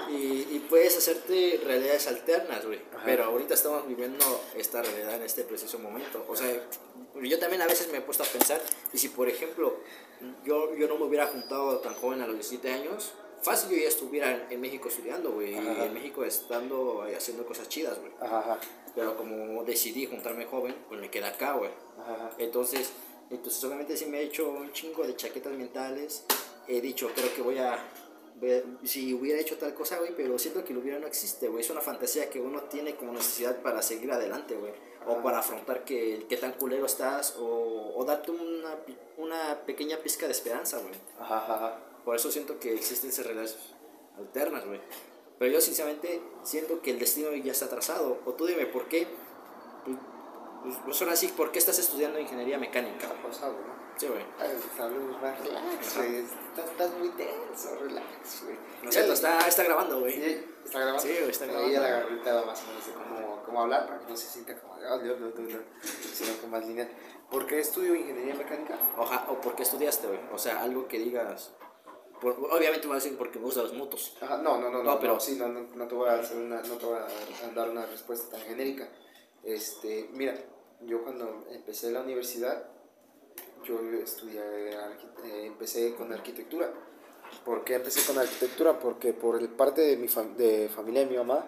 Y, y puedes hacerte realidades alternas, güey. Pero ahorita estamos viviendo esta realidad en este preciso momento. O sea, yo también a veces me he puesto a pensar, y si por ejemplo yo, yo no me hubiera juntado tan joven a los 17 años, fácil yo ya estuviera en, México estudiando, güey. Y en México estando y haciendo cosas chidas, güey. Pero como decidí juntarme joven, pues me quedé acá, güey. Entonces, entonces obviamente sí me he hecho un chingo de chaquetas mentales. He dicho, creo que voy a si hubiera hecho tal cosa, güey, pero siento que lo hubiera no existe, güey. Es una fantasía que uno tiene como necesidad para seguir adelante, güey. O para afrontar que, que tan culero estás, o, o darte una, una pequeña pizca de esperanza, güey. Ajá, ajá, ajá. Por eso siento que existen esas realidades alternas, güey. Pero yo sinceramente siento que el destino ya está trazado. O tú dime, ¿por qué? Pues, pues, pues ahora sí, ¿por qué estás estudiando ingeniería mecánica? ¿no? Sí, güey. Hablemos más, relax, güey. Estás, estás muy tenso, relax, güey. No sé, está, está grabando, güey. ¿Está grabando? Sí, güey, está Ahí grabando. ya la ahorita más o menos de cómo, cómo hablar para que no se sienta como, "Ah, Dios, no, no, no", sino que más lineal. ¿Por qué estudio ingeniería mecánica? Oja, o por qué estudiaste, güey. O sea, algo que digas. por- obviamente me vas a decir porque me gustan los motos. Ajá, no, no, no, no, No, pero- sí, no, no, no te voy a hacer una, no te voy a dar una respuesta tan genérica. Este, mira, yo cuando empecé la universidad, yo estudié, eh, empecé con arquitectura. ¿Por qué empecé con arquitectura? Porque por el parte de mi de familia de mi mamá,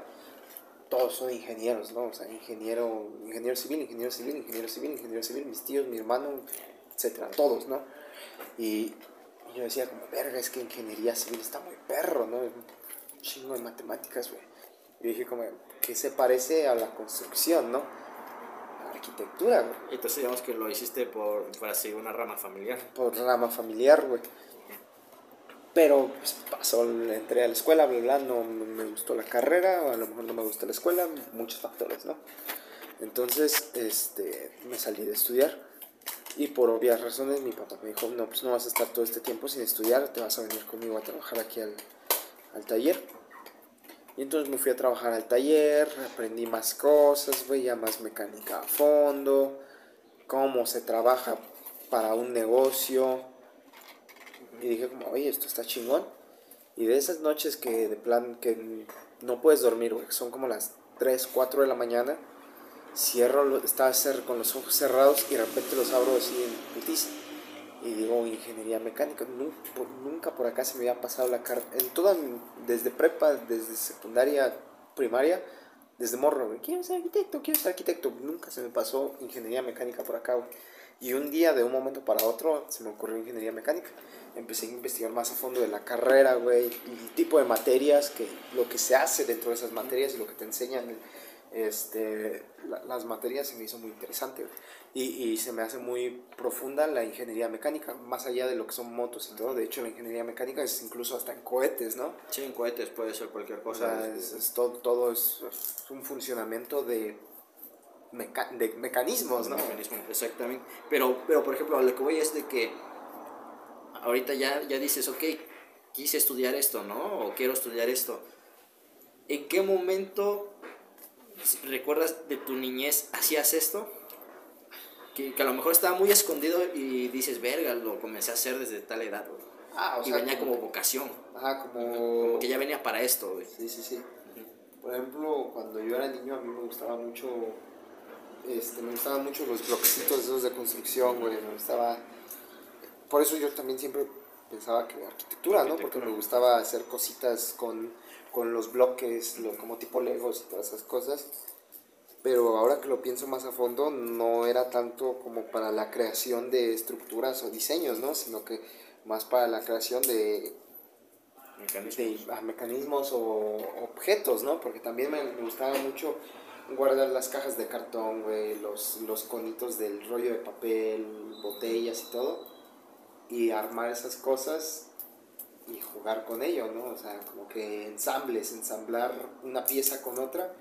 todos son ingenieros, ¿no? O sea, ingeniero, ingeniero civil, ingeniero civil, ingeniero civil, ingeniero civil, mis tíos, mi hermano, etcétera, todos, ¿no? Y yo decía como, verga, es que ingeniería civil está muy perro, ¿no? Un chingo de matemáticas, güey. Y dije como, ¿qué se parece a la construcción, no? Arquitectura, güey. Entonces digamos que lo hiciste por, para seguir una rama familiar. Por rama familiar, güey. Pero pues, pasó, entré a la escuela, bla, bla, no me gustó la carrera, o a lo mejor no me gustó la escuela, muchos factores, ¿no? Entonces, este, me salí de estudiar. Y por obvias razones mi papá me dijo, no, pues no vas a estar todo este tiempo sin estudiar, te vas a venir conmigo a trabajar aquí al, al taller. Y entonces me fui a trabajar al taller, aprendí más cosas, ya más mecánica a fondo, cómo se trabaja para un negocio. Y dije como, oye, esto está chingón. Y de esas noches que de plan que no puedes dormir, son como las 3, 4 de la mañana, cierro, estaba con los ojos cerrados y de repente los abro así en putiza. Y digo, ingeniería mecánica, nunca por acá se me había pasado la carta. En toda, desde prepa, desde secundaria, primaria, desde morro, quiero ser arquitecto, quiero ser arquitecto. Nunca se me pasó ingeniería mecánica por acá, güey. Y un día, de un momento para otro, se me ocurrió ingeniería mecánica. Empecé a investigar más a fondo de la carrera, güey, el tipo de materias, que, lo que se hace dentro de esas materias y lo que te enseñan este, la- las materias se me hizo muy interesante güey. Y, y se me hace muy profunda la ingeniería mecánica, más allá de lo que son motos y todo. De hecho, la ingeniería mecánica es incluso hasta en cohetes, ¿no? Sí, en cohetes puede ser cualquier O cosa. sea, es, es todo, todo es, es un funcionamiento de, meca- de mecanismos, ¿no? mecanismo, Exactamente. Pero, pero, por ejemplo, a lo que voy es de que ahorita ya, ya dices, ok, quise estudiar esto, ¿no? O quiero estudiar esto. ¿En qué momento recuerdas de tu niñez hacías esto? Que, que a lo mejor estaba muy escondido y dices, verga, lo comencé a hacer desde tal edad, güey. Ah, o y sea, venía como vocación, Ajá, como... como que ya venía para esto, güey. Sí, sí, sí. Por ejemplo, cuando yo era niño a mí me gustaba mucho, este, me gustaban mucho los bloquecitos esos de construcción, güey, me gustaba... Por eso yo también siempre pensaba que arquitectura, ¿no? Porque me gustaba hacer cositas con, con los bloques, lo- como tipo legos y todas esas cosas. Pero ahora que lo pienso más a fondo, no era tanto como para la creación de estructuras o diseños, ¿no? Sino que más para la creación de de ah, mecanismos o objetos, ¿no? Porque también me, me gustaba mucho guardar las cajas de cartón, güey, los, los conitos del rollo de papel, botellas y todo, y armar esas cosas y jugar con ello, ¿no? O sea, como que ensambles, ensamblar una pieza con otra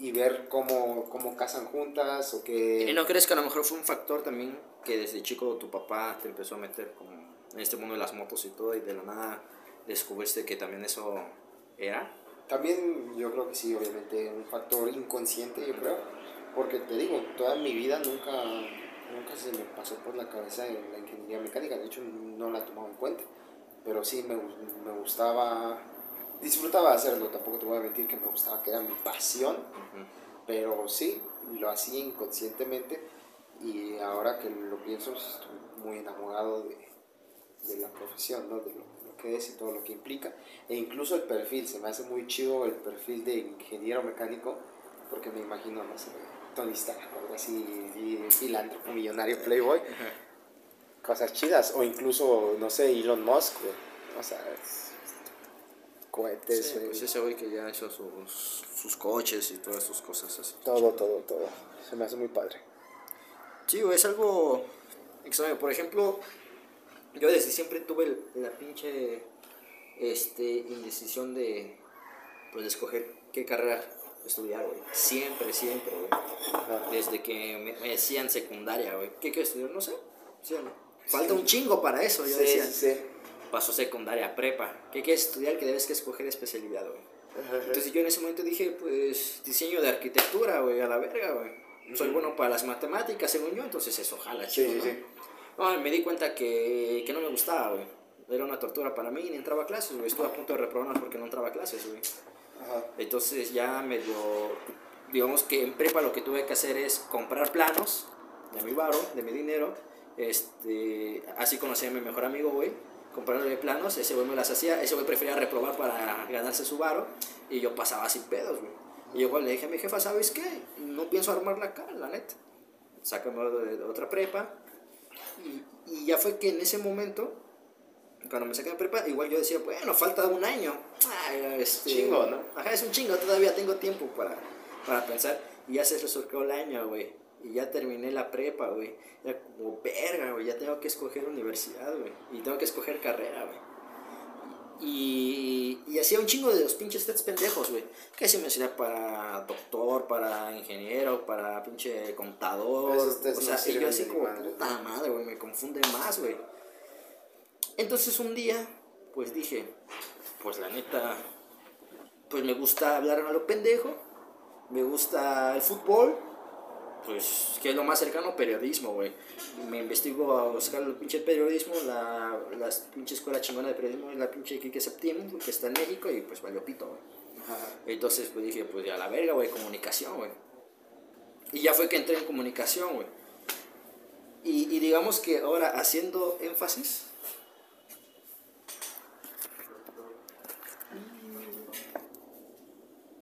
y ver cómo, cómo casan juntas o que... ¿Y no crees que a lo mejor fue un factor también que desde chico tu papá te empezó a meter como en este mundo de las motos y todo y de la nada descubriste que también eso era? También yo creo que sí, obviamente, un factor inconsciente, yo creo, porque te digo, toda mi vida nunca, nunca se me pasó por la cabeza la ingeniería mecánica, de hecho no la tomaba en cuenta, pero sí me, me gustaba, disfrutaba hacerlo, tampoco te voy a mentir que me gustaba, que era mi pasión, pero sí, lo hacía inconscientemente y ahora que lo pienso, pues, estoy muy enamorado de, de la profesión, ¿no? de lo, lo que es y todo lo que implica. E incluso el perfil, se me hace muy chido el perfil de ingeniero mecánico, porque me imagino, no sé, Tony Stark, algo así, filántropo, millonario, playboy, cosas chidas, o incluso, no sé, Elon Musk, o sea, es- cohetes, Sí, pues ese güey que ya hizo sus, sus coches y todas sus cosas así. todo, todo, todo. Se me hace muy padre. Sí, güey, es algo extraño. Por ejemplo, yo desde siempre tuve la pinche este, indecisión de, pues, de escoger qué carrera estudiar, güey. Siempre, siempre, güey. Desde que me, me decían secundaria, güey. ¿Qué quiero estudiar? No sé. Sí, ¿no? Falta un chingo para eso, yo Sí, decía. sí, sí. Pasó secundaria, prepa. ¿Qué quieres estudiar? Que debes que escoger especialidad, güey. Entonces yo en ese momento dije, pues, diseño de arquitectura, güey, a la verga, güey. Soy bueno para las matemáticas, según yo, entonces eso, jala, Sí, chido, sí, ¿no? sí. No, me di cuenta que, que no me gustaba, güey. Era una tortura para mí, ni entraba a clases, güey. Estuve a punto de reprobar porque no entraba a clases, güey. Ajá. Entonces ya medio, digamos que en prepa lo que tuve que hacer es comprar planos de mi varo, de mi dinero. Este, así conocí a mi mejor amigo, güey. Comprarle planos, ese güey me las hacía, ese güey prefería reprobar para ganarse su varo y yo pasaba sin pedos, güey. Y yo igual le dije a mi jefa, ¿sabes qué? No pienso armarla acá, la neta. Sácame de otra prepa. Y, y ya fue que en ese momento, cuando me saqué de prepa, igual yo decía, bueno, falta un año. Ay, este, Chingo, ¿no? Ajá, es un chingo, todavía tengo tiempo para, para pensar. Y ya se resurgió el año, güey. Y ya terminé la prepa, güey. Ya como verga, güey. Ya tengo que escoger universidad, güey. Y tengo que escoger carrera, güey. Y, y hacía un chingo de los pinches tests pendejos, güey. Que si me hacía para doctor, para ingeniero, para pinche contador. O no sea, y sirven yo así como, madre. puta madre, güey, me confunde más, güey. Entonces un día, pues dije, pues la neta, pues me gusta hablar a lo pendejo, me gusta el fútbol, pues que es lo más cercano, periodismo, güey. Me investigo a buscar el pinche periodismo, la, la pinche escuela chingona de periodismo es la pinche Quique Septiembre, que está en México y pues valió pito, güey. Entonces pues dije, pues ya la verga, güey, comunicación, güey. Y ya fue que entré en comunicación, güey. Y, y digamos que ahora haciendo énfasis